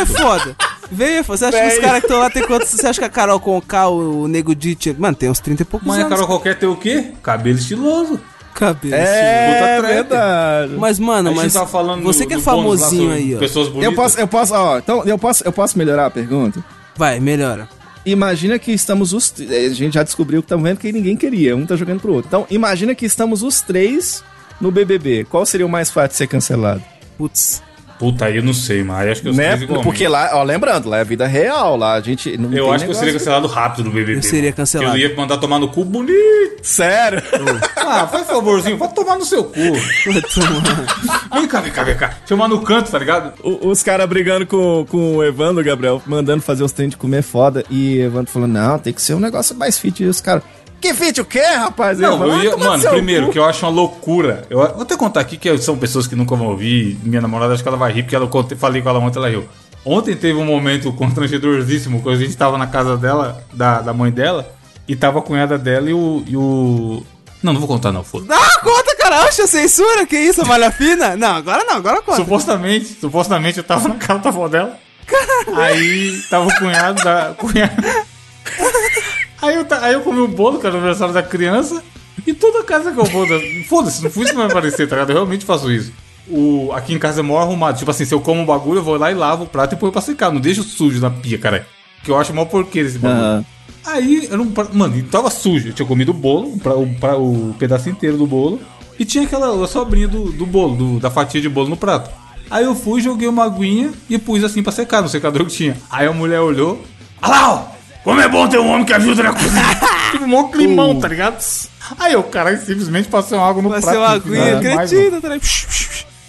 é foda. Veio é foda. Você acha que os Velho. caras que estão lá tem quantos? Você acha que a Carol Conká, o, o Nego Ditch. Mano, tem uns 30 e poucos Mas a anos. Carol qualquer tem o quê? Cabelo estiloso. Cabelo. É, Puta trap. verdade. Mas, mano, mas. falando você que é famosinho aí, ó. Pessoas bonitas. Eu posso, eu posso, ó, então eu posso, eu posso melhorar a pergunta? Vai, melhora. Imagina que estamos os. A gente já descobriu que estamos vendo que ninguém queria, um tá jogando pro outro. Então, imagina que estamos os três no BBB. Qual seria o mais fácil de ser cancelado? Putz. Puta, aí eu não sei, mas aí acho que eu Né? Porque lá, ó, lembrando, lá é a vida real, lá a gente não Eu tem acho que eu seria cancelado rápido no BBB. Eu seria mano. cancelado. Eu ia mandar tomar no cu bonito. Sério? Ah, faz favorzinho, vai tomar no seu cu. Vem cá, vem cá, vem cá. Chamar no canto, tá ligado? O- Os caras brigando com, com o Evandro, Gabriel, mandando fazer os trem de comer foda. E o Evandro falando, não, tem que ser um negócio mais fit. E os caras, que fit o quê, rapaz? Não, eu Vai ia, mano, primeiro, cu. que eu acho uma loucura. Eu vou até contar aqui que são pessoas que nunca vão ouvir. Minha namorada, acho que ela vai rir, porque ela, eu falei com ela ontem, ela riu. Ontem teve um momento constrangedorzíssimo, quando a gente tava na casa dela, da, da mãe dela, e tava a cunhada dela e o. E o... Não, não vou contar, não, foda. Ah, conta, cara. Oxe, censura. Que isso, malha fina? Não, agora não, agora conta. Supostamente, supostamente eu tava na casa da avó dela. Aí tava o cunhado da. Cunhado. Aí eu, aí eu comi o bolo, que era o aniversário da criança. E toda casa que eu vou. da- Foda-se, não fui isso vai aparecer, tá ligado? Eu realmente faço isso. O, aqui em casa é mó arrumado. Tipo assim, se eu como um bagulho, eu vou lá e lavo o prato e põe pra secar. Não deixo sujo na pia, cara. Que eu acho mó porqueiro esse bagulho. Aham. Aí, eu não, mano, tava sujo. Eu tinha comido o bolo, pra, o, pra, o pedaço inteiro do bolo. E tinha aquela sobrinha do, do bolo, do- da fatia de bolo no prato. Aí eu fui, joguei uma aguinha e pus assim pra secar no secador que tinha. Aí a mulher olhou. Olha lá, ó! Como é bom ter um homem que ajuda na cozinha! tipo, mó climão, tá ligado? Aí o cara simplesmente passou água no Vai prato. Nada mais, cretina, tá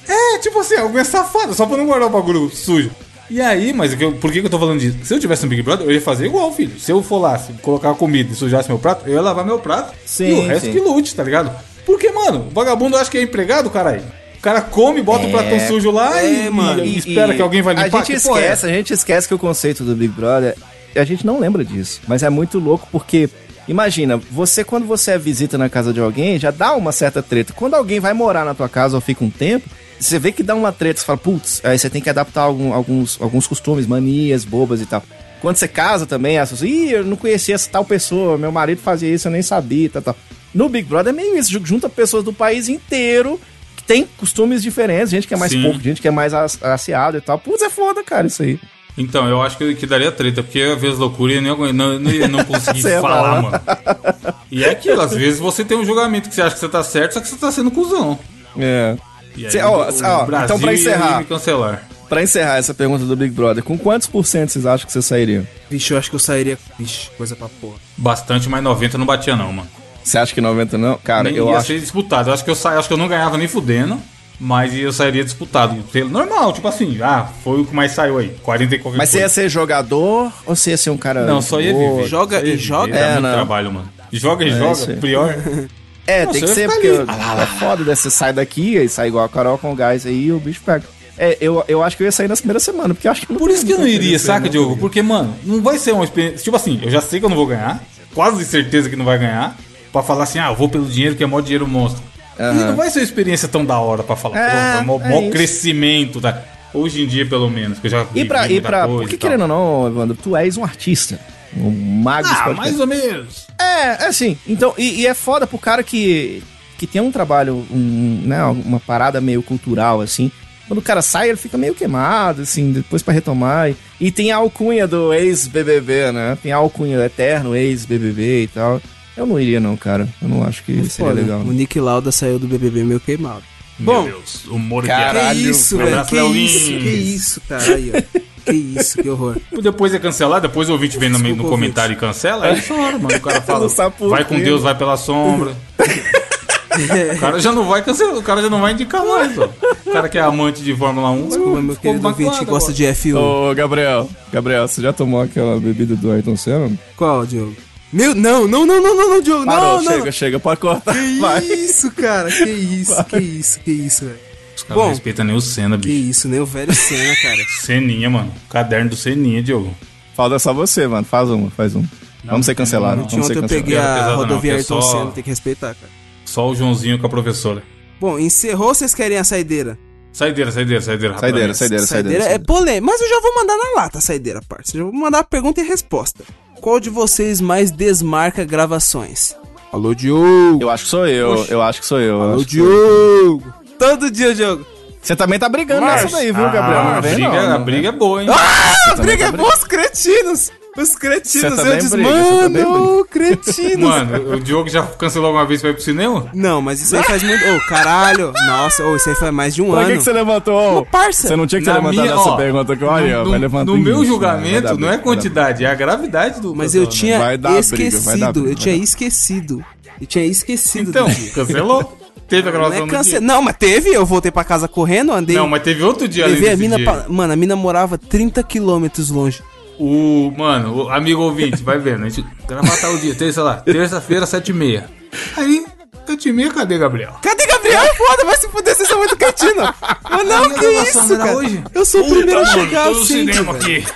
é, tipo assim, alguém é safado, só pra não guardar o bagulho sujo. E aí, mas eu- por que, que eu tô falando disso? Se eu tivesse um Big Brother, eu ia fazer igual, filho. Se eu for lá, se colocar a comida e sujasse meu prato, eu ia lavar meu prato Sim, e o resto sim. que lute, tá ligado? Porque, mano, o vagabundo acha que é empregado, caralho. O cara come, bota o pratão sujo lá É, e, mano. e espera que alguém vai limpar. A gente Que é esquece, a gente esquece que o conceito do Big Brother, a gente não lembra disso. Mas é muito louco porque, imagina, você quando você é visita na casa de alguém, já dá uma certa treta. Quando alguém vai morar na tua casa ou fica um tempo, você vê que dá uma treta, você fala, putz, aí você tem que adaptar algum- alguns, alguns costumes, manias, bobas e tal. Quando você casa também, as pessoas, ih, eu não conhecia essa tal pessoa, meu marido fazia isso, eu nem sabia, tal, tal. No Big Brother é meio isso, ju- junta pessoas do país inteiro que tem costumes diferentes, gente que é mais Sim. pouco, gente que é mais as- aciado e tal. Putz, é foda, cara, isso aí. Então, eu acho que, que daria treta, porque às vezes loucura e não, não, não não conseguir Você ia falar, falar. mano. E é aquilo, às vezes você tem um julgamento que você acha que você tá certo, só que você tá sendo cuzão. É. E aí, Cê- ó, o ó, Brasil então pra encerrar. me cancelar. Pra encerrar essa pergunta do Big Brother, com quantos por cento vocês acham que você sairia? Vixe, eu acho que eu sairia. Vixe, coisa pra porra. Bastante, mas 90 não batia não, mano. Você acha que 90 não? Cara, Nem eu ia acho. ser disputado. Eu acho que eu, sa... acho que eu não ganhava nem fudendo, mas eu sairia disputado. Normal, tipo assim, ah, foi o que mais saiu aí. 40 e qualquer Mas você ia coisa. ser jogador ou você ia ser um cara. Não, só ia viver. Joga ia e joga? É, muito não. trabalho, mano. Joga e É, joga, pior. É, Nossa, tem que ser, porque. Ah é foda, né? Você sai daqui e sai igual a Carol com o gás aí e o bicho pega. É, eu, eu acho que eu ia sair nas primeiras semanas, porque eu acho que não Por isso que eu não iria, coisa saca. Diogo? Porque, mano, não vai ser uma experiência. Tipo assim, eu já sei que eu não vou ganhar, quase certeza que não vai ganhar, pra falar assim, ah, eu vou pelo dinheiro que é mó dinheiro monstro. Aham. não vai ser uma experiência tão da hora pra falar, É, pô, é mó, crescimento, tá? Hoje em dia, pelo menos, que eu já E pra, e pra porque querendo ou não, Evandro, tu és um artista. Um mago Ah, mais ou menos. É, é assim. Então, e, e é foda pro cara que, que tem um trabalho, um, né, uma parada meio cultural, assim. Quando o cara sai, ele fica meio queimado, assim, depois pra retomar. E, e tem a alcunha do ex-BBB, né? Tem a alcunha do eterno ex-BBB e tal. Eu não iria, não, cara. Eu não acho que seria Foda. legal. O Nick Lauda saiu do BBB meio queimado. Meu Bom, Deus, humor de Caralho. que isso, Um velho? Que isso, que isso, cara. Aí, ó. Que isso, que horror. Depois é cancelar, depois o ouvinte vem no, no comentário e cancela, aí chora, mano. O cara fala, vai com. Deus, vai pela sombra. o cara já não vai cancelar, o cara já não vai indicar mais, ó. O cara que é amante de Fórmula 1. Desculpa, meu ficou querido ouvinte que gosta agora. de F1. Ô, Gabriel, Gabriel, você já tomou aquela bebida do Ayrton Senna? Qual, Diogo? Meu, não, não, não, não, não, não, Diogo, Parou, não, não. chega, chega, pode cortar. Que Vai. isso, cara, que isso, que isso, que isso, velho. Os caras não respeitam nem o Senna, Que bicho. isso, nem o velho Senna, cara. Seninha, mano. Caderno do Seninha, Diogo. Falta só você, mano. Faz uma, faz uma. Vamos ser cancelados. não, Vamos ser Ontem eu cancelados. peguei Não a pesado não, rodovia que é Ayrton só- Senna, tem que respeitar, cara. Só o Joãozinho com a professora. Bom, encerrou ou vocês querem a saideira? Saideira, saideira, saideira. Saideira, saideira, Saideira saideira. é polêmica, mas eu já vou mandar na lata a saideira, parça. Já vou mandar a pergunta e resposta. Qual de vocês mais desmarca gravações? Alô, Diogo! Eu acho que sou eu, Oxe. eu acho que sou eu. eu Alô, acho que sou eu. Diogo! Todo dia, Diogo! Você também tá brigando Mas- nessa daí, viu, Gabriel? Ah, Não a briga, não, a briga é boa, hein? Ah, a briga tá é boa, os cretinos! Os cretinos, Você eu disse, também mano, cretinos! Mano, o Diogo já cancelou alguma vez pra ir pro cinema? Não, mas isso aí faz muito. Ô, caralho! Nossa, ô, isso aí faz mais de um Pra ano. que, que você levantou? Uma parça. Você não tinha que ter Na levantado minha- essa ó, pergunta que olha, no, vai no- levantar no meu isso, julgamento, vai dar não é quantidade, é a gravidade do. Mas eu cancelamento. tinha esquecido, briga, eu tinha esquecido. Eu tinha esquecido Então, cancelou. Teve a Não, gravação é no cance... não, mas teve, eu voltei pra casa correndo, andei. Não, mas teve outro dia além levei a mina dia. pra... Mano, a mina morava 30 quilômetros longe. O, mano, o amigo ouvinte, vai vendo. A gente gravar tal dia, terça lá, terça-feira, sete e meia. Aí, sete e meia, cadê Gabriel? Cadê Gabriel? Foda, vai se fuder, vocês são muito cretino. Mas não, que isso, cara. hoje? Eu sou o primeiro a mano, chegar tô no assim, cinema velho. aqui.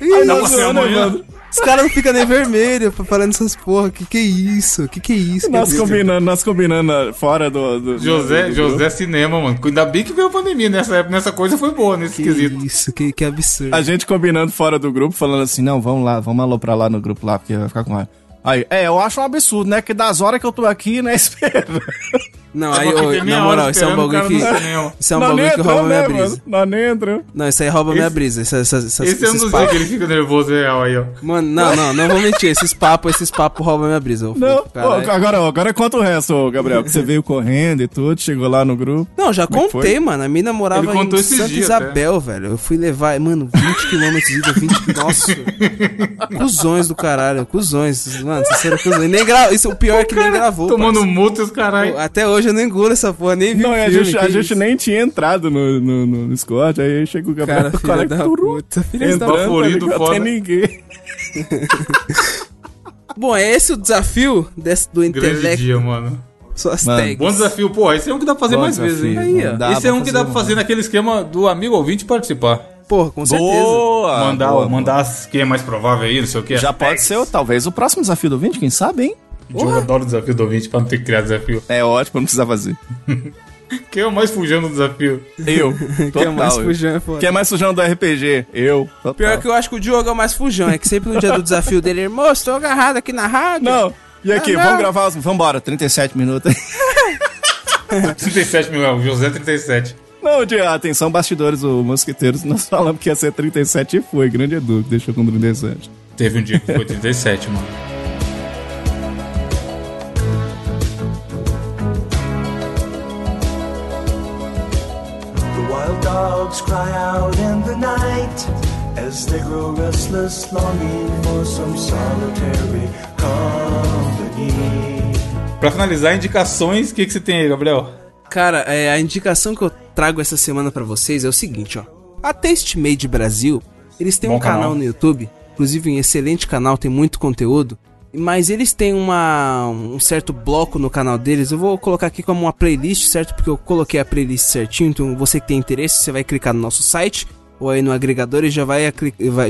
Ih, Dá pra nossa, ser amanhã? Os caras não ficam nem vermelhos falando essas porra. Que que é isso? Que que é isso? Nós é combinando, nós combinando fora do. do José, do- do- José Cinema, mano. Ainda bem que veio a pandemia nessa época, nessa coisa foi boa nesse Que quesito. isso, que, que absurdo. A gente combinando fora do grupo, falando assim: não, vamos lá, vamos aloprar lá no grupo lá, porque vai ficar com raiva. Aí, é, eu acho um absurdo, né? Que das horas que eu tô aqui, né, espera. Não, Eu aí, ô, na moral, isso é um bagulho que. Isso é um bagulho que rouba minha né, brisa. Nós nem. Não, isso aí rouba minha brisa. Essa, essa, essa, Esse é um esses dos papos. que ele fica nervoso real aí, ó. Mano, não, não, não vou mentir. Esses papos, esses papos roubam minha brisa. Eu Não, agora, agora conta o resto, ô, Gabriel, que você veio correndo e tudo, chegou lá no grupo. Não, já é contei, mano. A mina morava em Santa Isabel, velho. Eu fui levar, mano, 20 quilômetros de ida, 20 Nossa. cuzões do caralho, cuzões. Mano, vocês foram cuzões. E Nem gra... Isso, o pior é que nem gravou. Tomando multa os caralho. Até hoje eu não engulo essa porra, nem vi Não, o e a filme, gente, a gente nem tinha entrado no, no, no Discord, aí chega o Gabriel Cara, filha colega da turu, puta, filha da ligado? foda. Até ninguém. Bom, é esse o desafio desse, do Grande intelecto. dia, mano. Suas Mano, tags. Bom desafio, pô. Esse é um que dá pra fazer Bom mais vezes, hein? desafio. Aí, Esse é um que dá pra fazer naquele esquema do amigo ouvinte participar. Porra, com certeza. Boa! mandar, boa, mandar as, quem é mais provável aí, não sei o que. Já pode ser, talvez, o próximo desafio do 20, quem sabe, hein? Eu adoro o desafio do ouvinte pra não ter que criar desafio. É ótimo, não precisar fazer. Quem é o mais fugindo do desafio? Eu. Que é mais Total. fujão, é foda. Quem é mais sujão do RPG? Eu. Total. Pior que eu acho que o Diogo é o mais fujão. É que sempre no dia do desafio dele, irmão, estou agarrado aqui na rádio. Não. E aqui, Ah, não. vamos gravar os... Vambora, 37 minutos. 37 mil, é o José 37. Não, de atenção, bastidores, o Mosqueteiros, nós falamos que ia ser 37 e foi. Grande Edu, que deixou com 37. Teve um dia que foi 37, mano. Dogs cry out in the night as they grow restless, longing for some solitary company. Pra finalizar, indicações, o que, que você tem aí, Gabriel? Cara, é, a indicação que eu trago essa semana pra vocês é o seguinte, ó. A Taste Made Brasil, eles têm Bom um canal, canal. no YouTube, inclusive um excelente canal, tem muito conteúdo. Mas eles têm uma, um certo bloco no canal deles. Eu vou colocar aqui como uma playlist, certo? Porque eu coloquei a playlist certinho. Então você que tem interesse, você vai clicar no nosso site ou aí no agregador e já vai,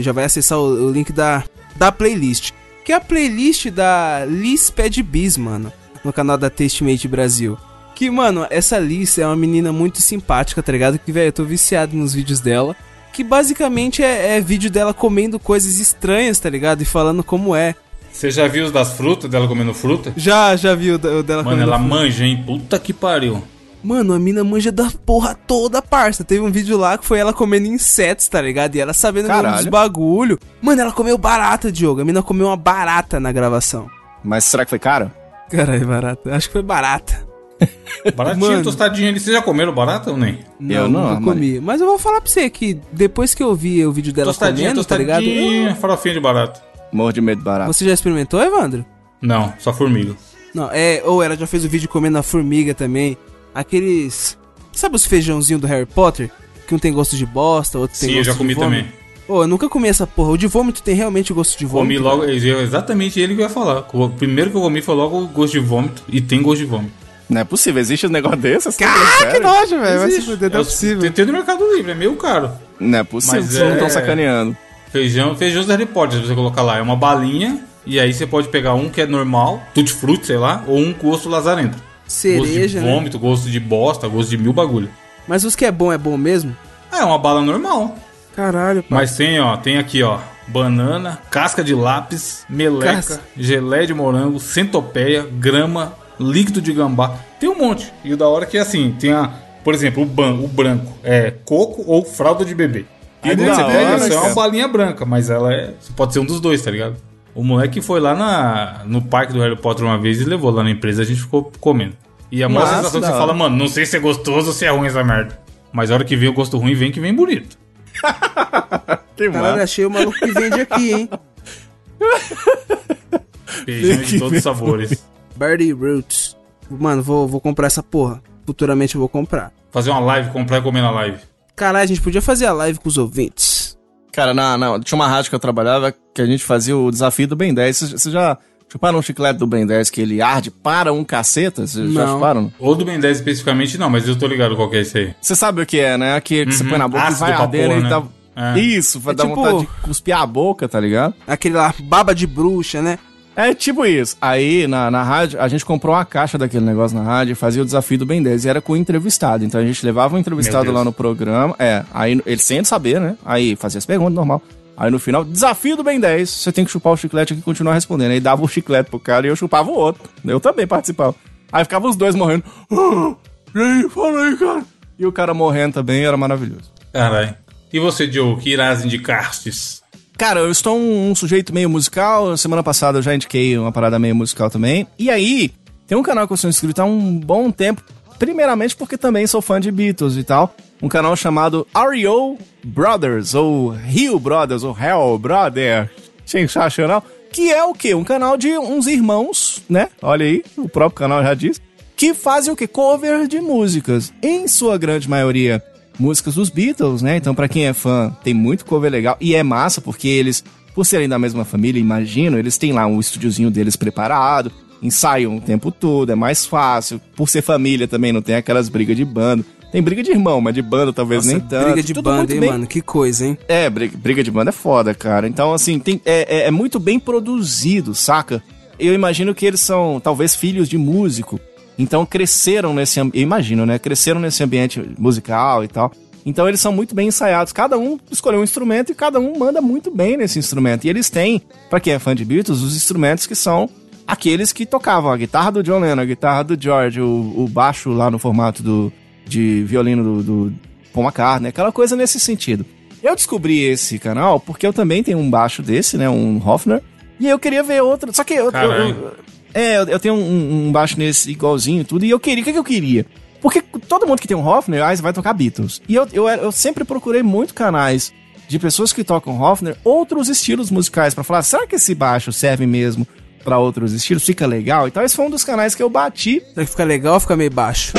já vai acessar o, o link da, da playlist. Que é a playlist da Liz Pad Bis, mano. No canal da Taste Made Brasil. Que, mano, essa Liz é uma menina muito simpática, tá ligado? Que, velho, eu tô viciado nos vídeos dela. Que basicamente é, é vídeo dela comendo coisas estranhas, tá ligado? E falando como é. Você já viu os das frutas, dela comendo fruta? Já, já viu o da- o dela Mano, comendo ela fruta. manja, hein? Puta que pariu. Mano, a mina manja da porra toda, parça. Teve um vídeo lá que foi ela comendo insetos, tá ligado? E ela sabendo dos bagulho. Mano, ela comeu barata, Diogo. A mina comeu uma barata na gravação. Mas será que foi caro? Caralho, barata. Acho que foi barata. Baratinho, Mano. tostadinho ali. Vocês já comeram barata ou nem? Eu não, nunca mano. comi. Mas eu vou falar pra você que depois que eu vi o vídeo dela Tostadinha, comendo, tá ligado? tostadinha, farofinha de barata. Morro de medo de barato. Você já experimentou, Evandro? Não, só formiga. Não, é, ou ela já fez o vídeo comendo a formiga também. Aqueles. Sabe os feijãozinhos do Harry Potter? Que um tem gosto de bosta, outro tem Sim, eu gosto já de comi também. Ô, eu nunca comi essa porra. O de vômito tem realmente gosto de Comi vômito. logo, exatamente ele que eu ia falar. O primeiro que eu comi foi logo o gosto de vômito. E tem gosto de vômito. Não é possível, existe um negócio desse? Ah, que nojo, velho. Vai se fuder, não É é possível. Tem, tem no Mercado Livre, é meio caro. Não é possível, Mas vocês não é- estão sacaneando. Feijão, feijão do Harry Potter, se você colocar lá. É uma balinha. E aí você pode pegar um que é normal, tutti frutti, sei lá, ou um gosto lazarento. Cereja, gosto de né? vômito, gosto de bosta, gosto de mil bagulho. Mas os que é bom é bom mesmo? É uma bala normal. Caralho, pai. Mas tem, ó, tem aqui, ó, banana, casca de lápis, meleca, Casca. geleia de morango, centopeia, grama, líquido de gambá. Tem um monte. E o da hora é que assim, tem a, por exemplo, o, ban, o branco é coco ou fralda de bebê. Aí Que quando você pega, isso é uma cara. balinha branca, mas ela é, pode ser um dos dois, tá ligado? O moleque foi lá na, no parque do Harry Potter uma vez e levou lá na empresa, a gente ficou comendo. E a maior sensação que da você fala, mano, não sei se é gostoso ou se é ruim essa merda. Mas a hora que vem o gosto ruim, vem que vem bonito. Que Caralho, achei o maluco que vende aqui, hein? Feijão de todos os sabores. Birdie Roots. Mano, vou, vou comprar essa porra. Futuramente eu vou comprar. Fazer uma live, comprar e comer na live. Caralho, a gente podia fazer a live com os ouvintes. Cara, na, na, tinha uma rádio que eu trabalhava que a gente fazia o desafio do Ben 10. Vocês vocês já chuparam um chiclete do Ben 10 que ele arde para um caceta? Vocês já Não. chuparam? Ou do Ben 10 especificamente, não, mas eu tô ligado qual que é esse aí. Você sabe o que é, né? Que, que você põe na boca Ácido e vai porra, e né? dá... É. Isso, vai É dar tipo- vontade de cuspir a boca, tá ligado? Aquele lá, baba de bruxa, né? É tipo isso. Aí, na, na rádio, a gente comprou uma caixa daquele negócio na rádio e fazia o desafio do Ben 10. E era com o entrevistado. Então a gente levava o entrevistado lá no programa. É, aí ele sem saber, né? Aí fazia as perguntas, normal. Aí no final, desafio do Ben 10. Você tem que chupar o chiclete aqui e continuar respondendo. Aí dava o chiclete pro cara e eu chupava o outro. Eu também participava. Aí ficava os dois morrendo. Ah, e aí, fala aí, cara. E o cara morrendo também era maravilhoso. Caralho. E você, Joe, que irás indicar-te? Cara, eu estou um, um sujeito meio musical. Semana passada eu já indiquei uma parada meio musical também. E aí, tem um canal que eu sou inscrito há um bom tempo. Primeiramente porque também sou fã de Beatles e tal. Um canal chamado REO Brothers, ou Rio Brothers, ou Hell Brother. Sensacional. Que é o quê? Um canal de uns irmãos, né? Olha aí, o próprio canal já diz. Que fazem o quê? Cover de músicas. Em sua grande maioria, músicas dos Beatles, né? Então, pra quem é fã, tem muito cover legal. E é massa, porque eles, por serem da mesma família, imagino, eles têm lá um estúdiozinho deles preparado, ensaiam o tempo todo, é mais fácil. Por ser família também, não tem aquelas brigas de bando. Tem briga de irmão, mas de banda talvez Nossa, nem tanto. briga de Tudo banda, hein, bem- mano? Que coisa, hein? é, briga, briga de banda é foda, cara. Então, assim, tem, é, é- é muito bem produzido, saca? Eu imagino que eles são, talvez, filhos de músico. Então, cresceram nesse imagino, né? Cresceram nesse ambiente musical e tal. Então, eles são muito bem ensaiados. Cada um escolheu um instrumento e cada um manda muito bem nesse instrumento. E eles têm, pra quem é fã de Beatles, os instrumentos que são aqueles que tocavam a guitarra do John Lennon, a guitarra do George, o, o baixo lá no formato do, de violino do, do Paul McCartney, aquela coisa nesse sentido. Eu descobri esse canal porque eu também tenho um baixo desse, né, um Hofner, e eu queria ver outro, só que eu, eu- eu- é, eu, tenho um, um baixo nesse igualzinho e tudo, e eu queria, o que, que eu queria? Porque todo mundo que tem um Hofner, ah, vai tocar Beatles. E eu, eu, eu sempre procurei muito canais de pessoas que tocam Hofner, outros estilos musicais, pra falar, será que esse baixo serve mesmo pra outros estilos? Fica legal? Então esse foi um dos canais que eu bati Será que fica legal ou fica meio baixo?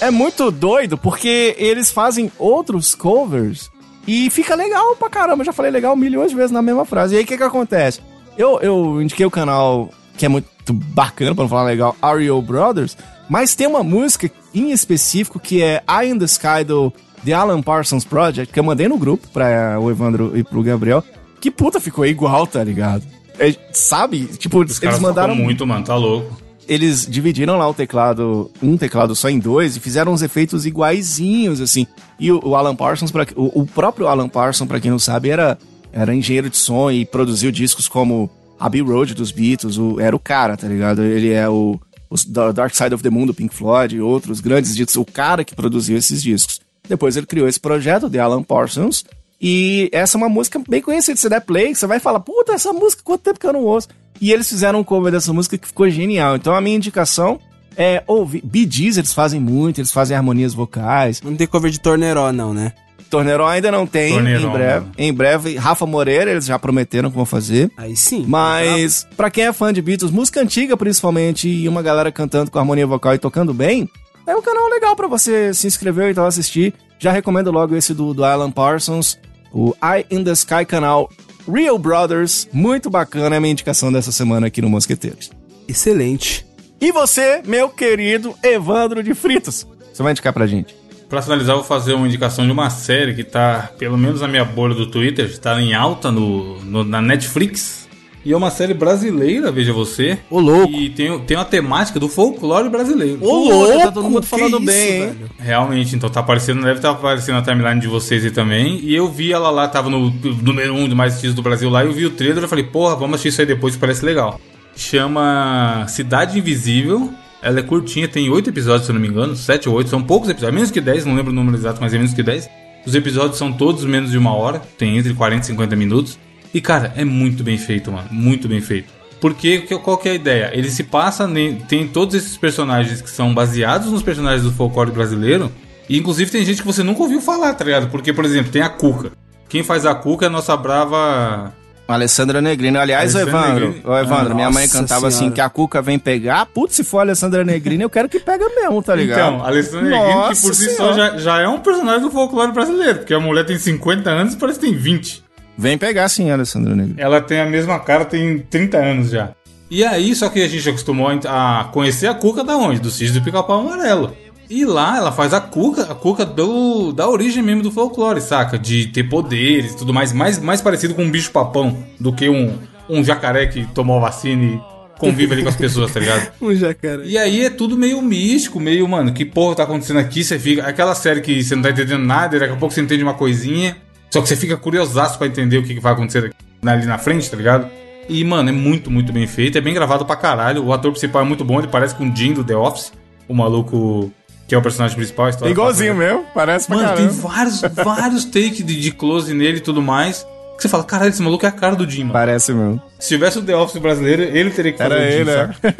é muito doido porque eles fazem outros covers e fica legal pra caramba. Eu já falei legal milhões de vezes na mesma frase. E aí o que que acontece? Eu, eu indiquei o canal que é muito bacana, pra não falar legal, REO Brothers, mas tem uma música em específico que é Eye in the Sky do The Alan Parsons Project, que eu mandei no grupo pra o Evandro e pro Gabriel. Que puta ficou igual, tá ligado? É, sabe? Tipo, Os eles mandaram muito, mano, tá louco. eles dividiram lá o teclado, um teclado só em dois, e fizeram uns efeitos iguaizinhos, assim. E o, o Alan Parsons, pra, o, o próprio Alan Parsons, pra quem não sabe, era, era engenheiro de som e produziu discos como Abbey Road dos Beatles, o, era o cara, tá ligado? Ele é o, o Da- Dark Side of the Moon do Pink Floyd e outros grandes discos, o cara que produziu esses discos. Depois ele criou esse projeto de Alan Parsons, e essa é uma música bem conhecida. Você der play, você vai falar, puta, essa música, quanto tempo que eu não ouço? E eles fizeram um cover dessa música que ficou genial. Então a minha indicação é ouvir. Bee Gees eles fazem muito, eles fazem harmonias vocais. Não tem cover de Torneró, não, né? Torneirão ainda não tem, Torneirão, em breve. mano. Em breve, Rafa Moreira, eles já prometeram que vão fazer. Aí sim. Mas, pra quem é fã de Beatles, música antiga principalmente, e uma galera cantando com harmonia vocal e tocando bem, é um canal legal pra você se inscrever e então assistir. Já recomendo logo esse do, do Alan Parsons, o Eye in the Sky canal Real Brothers. Muito bacana, é a minha indicação dessa semana aqui no Mosqueteiros. Excelente. E você, meu querido Evandro de Fritos, você vai indicar pra gente? Pra finalizar, eu vou fazer uma indicação de uma série que tá, pelo menos na minha bolha do Twitter, tá em alta no, no- na Netflix. E é uma série brasileira, veja você. Ô, louco. E tem, tem uma temática do folclore brasileiro. louco, tá todo mundo falando isso, bem, hein? Realmente, então tá aparecendo, deve estar aparecendo na timeline de vocês aí também. E eu vi ela lá, tava no número 1 um de mais assistidos do Brasil lá, e eu vi o trailer e falei, porra, vamos assistir isso aí depois, que parece legal. Chama Cidade Invisível. Ela é curtinha, tem oito episódios, se eu não me engano, sete ou oito, são poucos episódios, menos que 10, não lembro o número exato, mas é menos que 10. Os episódios são todos menos de uma hora, tem entre 40 e 50 minutos. E cara, é muito bem feito, mano, muito bem feito. Porque que- qual que é a ideia? Ele se passa, tem todos esses personagens que são baseados nos personagens do folclore brasileiro. E inclusive tem gente que você nunca ouviu falar, tá ligado? Porque, por exemplo, tem a Cuca. Quem faz a Cuca é a nossa brava. Alessandra Negrini. Aliás, Alessandra o Evandro, Negrini. o Evandro, Ah, minha mãe cantava assim senhora. que a Cuca vem pegar. Putz, se for a Alessandra Negrini, eu quero que pega mesmo, tá ligado? Então, a Alessandra Negrini, que por si Senhora. só já, já é um personagem do folclore brasileiro. Porque a mulher tem 50 anos e parece que tem 20. Vem pegar sim, Alessandra Negrini. Ela tem a mesma cara, tem 30 anos já. E aí, só que a gente acostumou a conhecer a Cuca da onde? Do sítio do Pica-Pau Amarelo. E lá ela faz a Cuca, a Cuca do, da origem mesmo do folclore, saca? De ter poderes e tudo mais, mais. Mais parecido com um bicho-papão do que um, um jacaré que tomou a vacina e convive ali com as pessoas, tá ligado? Um jacaré. E aí é tudo meio místico, meio, mano, que porra tá acontecendo aqui? Você fica. Aquela série que você não tá entendendo nada, e daqui a pouco você entende uma coisinha. Só que você fica curiosaço pra entender o que, que vai acontecer ali na frente, tá ligado? E, mano, é muito, muito bem feito. É bem gravado pra caralho. O ator principal é muito bom. Ele parece com o Jim do The Office. O maluco que é o personagem principal. A história Igualzinho passa- mesmo, parece pra Mano, caramba. tem vários, vários takes de, de close nele e tudo mais. Que você fala, caralho, esse maluco é a cara do Jim, mano. Parece mesmo. Se tivesse o The Office brasileiro, ele teria que fazer Era o Jim, ele, né? saca?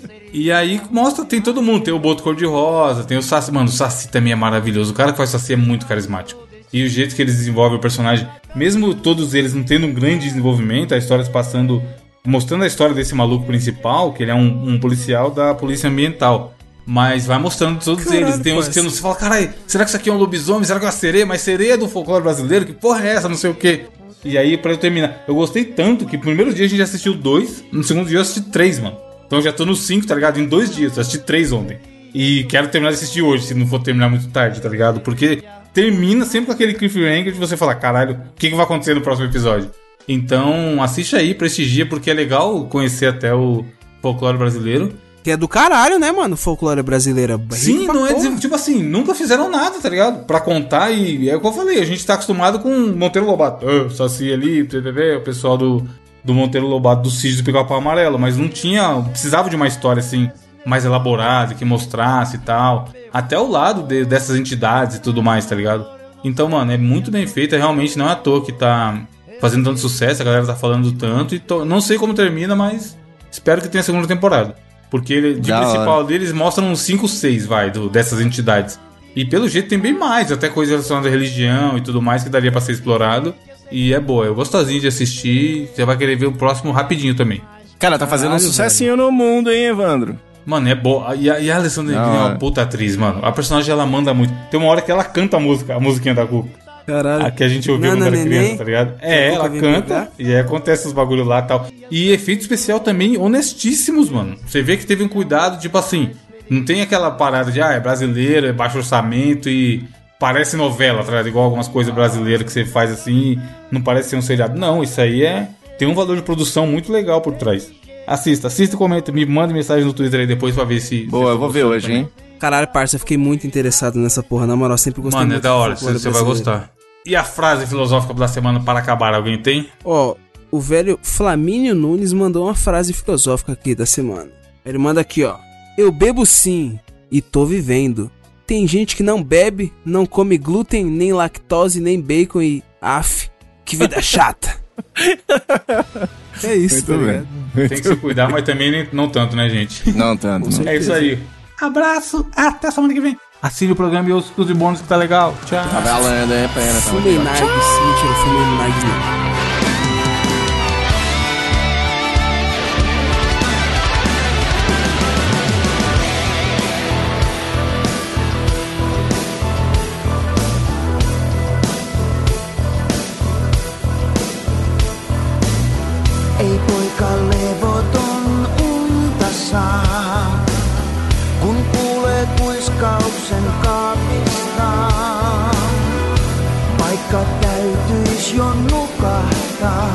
E aí mostra, tem todo mundo. Tem o Boto Cor-de-Rosa, tem o Saci. Mano, o Saci também é maravilhoso. O cara que faz Saci é muito carismático. E o jeito que eles desenvolvem o personagem, mesmo todos eles não tendo um grande desenvolvimento, a história se passando, mostrando a história desse maluco principal, que ele é um, um policial da Polícia Ambiental. Mas vai mostrando todos Caralho, eles. Tem uns que você não se fala, caralho, será que isso aqui é um lobisomem? Será que é uma sereia? Mas sereia é do folclore brasileiro? Que porra é essa? Não sei o quê. E aí, pra eu terminar, eu gostei tanto que no primeiro dia a gente assistiu dois, no segundo dia eu assisti três, mano. Então eu já tô no cinco, tá ligado? Em dois dias, eu assisti três ontem. E quero terminar de assistir hoje, se não for terminar muito tarde, tá ligado? Porque termina sempre com aquele cliffhanger de você falar, caralho, o que, que vai acontecer no próximo episódio? Então, assiste aí, prestigia, porque é legal conhecer até o folclore brasileiro. Que é do caralho, né, mano? Folclore brasileira. Sim, não é porra. tipo assim, nunca fizeram nada, tá ligado? Pra contar e é o que eu falei, a gente tá acostumado com Monteiro Lobato, ah, Saci ali, o pessoal do, do Monteiro Lobato, do Sítio do Pica-Pau Amarelo, mas não tinha, precisava de uma história assim, mais elaborada, que mostrasse e tal, até o lado de- dessas entidades e tudo mais, tá ligado? Então, mano, é muito bem feito, é realmente não é à toa que tá fazendo tanto sucesso, a galera tá falando tanto, e não sei como termina, mas espero que tenha segunda temporada. Porque ele, de Da hora. principal deles mostram uns 5, 6, vai, do- dessas entidades. E pelo jeito tem bem mais, até coisa relacionada à religião e tudo mais que daria pra ser explorado. E é boa, é gostosinho de assistir. Você vai querer ver o próximo rapidinho também. Cara, tá fazendo um Caralho, sucessinho no mundo, hein, Evandro? Mano, é boa. E a, e a Alessandra é uma hora. puta atriz, mano. A personagem ela manda muito. Tem uma hora que ela canta a música, a musiquinha da Cuca. Caralho. A que a gente ouviu Nana quando era Neném, criança, tá ligado? É, ela canta pegar. e aí acontece os bagulho lá e tal. E efeito especial também honestíssimos, mano. Você vê que teve um cuidado, tipo assim, não tem aquela parada de, ah, é brasileiro, é baixo orçamento e parece novela, tá ligado? Igual algumas coisas brasileiras que você faz assim, não parece ser um seriado. Não, isso aí é. Tem um valor de produção muito legal por trás. Assista, assista e comenta, me manda mensagem no Twitter aí depois pra ver se. Boa, eu vou ver hoje, hein? Caralho, parça, eu fiquei muito interessado nessa porra. Na moral, sempre gostei Mano, é muito da do hora, você, vai gostar. E a frase filosófica da semana para acabar, alguém tem? Ó, o velho Flamínio Nunes mandou uma frase filosófica aqui da semana. Ele manda aqui, ó. Eu bebo sim e tô vivendo. Tem gente que não bebe, não come glúten, nem lactose, nem bacon e. Af, que vida chata. é isso, Muito tá bem. Tem ligado? que se cuidar, mas também nem- não tanto, né, gente? Não tanto. não. É isso aí. Abraço, até semana que vem. Assine o programa e ouça os de bônus que tá legal. Tchau. Tá valendo, hein, pena. tá Fumei muito legal. Nargues. Mentira, Vaikka täytyis jo nukahtaa,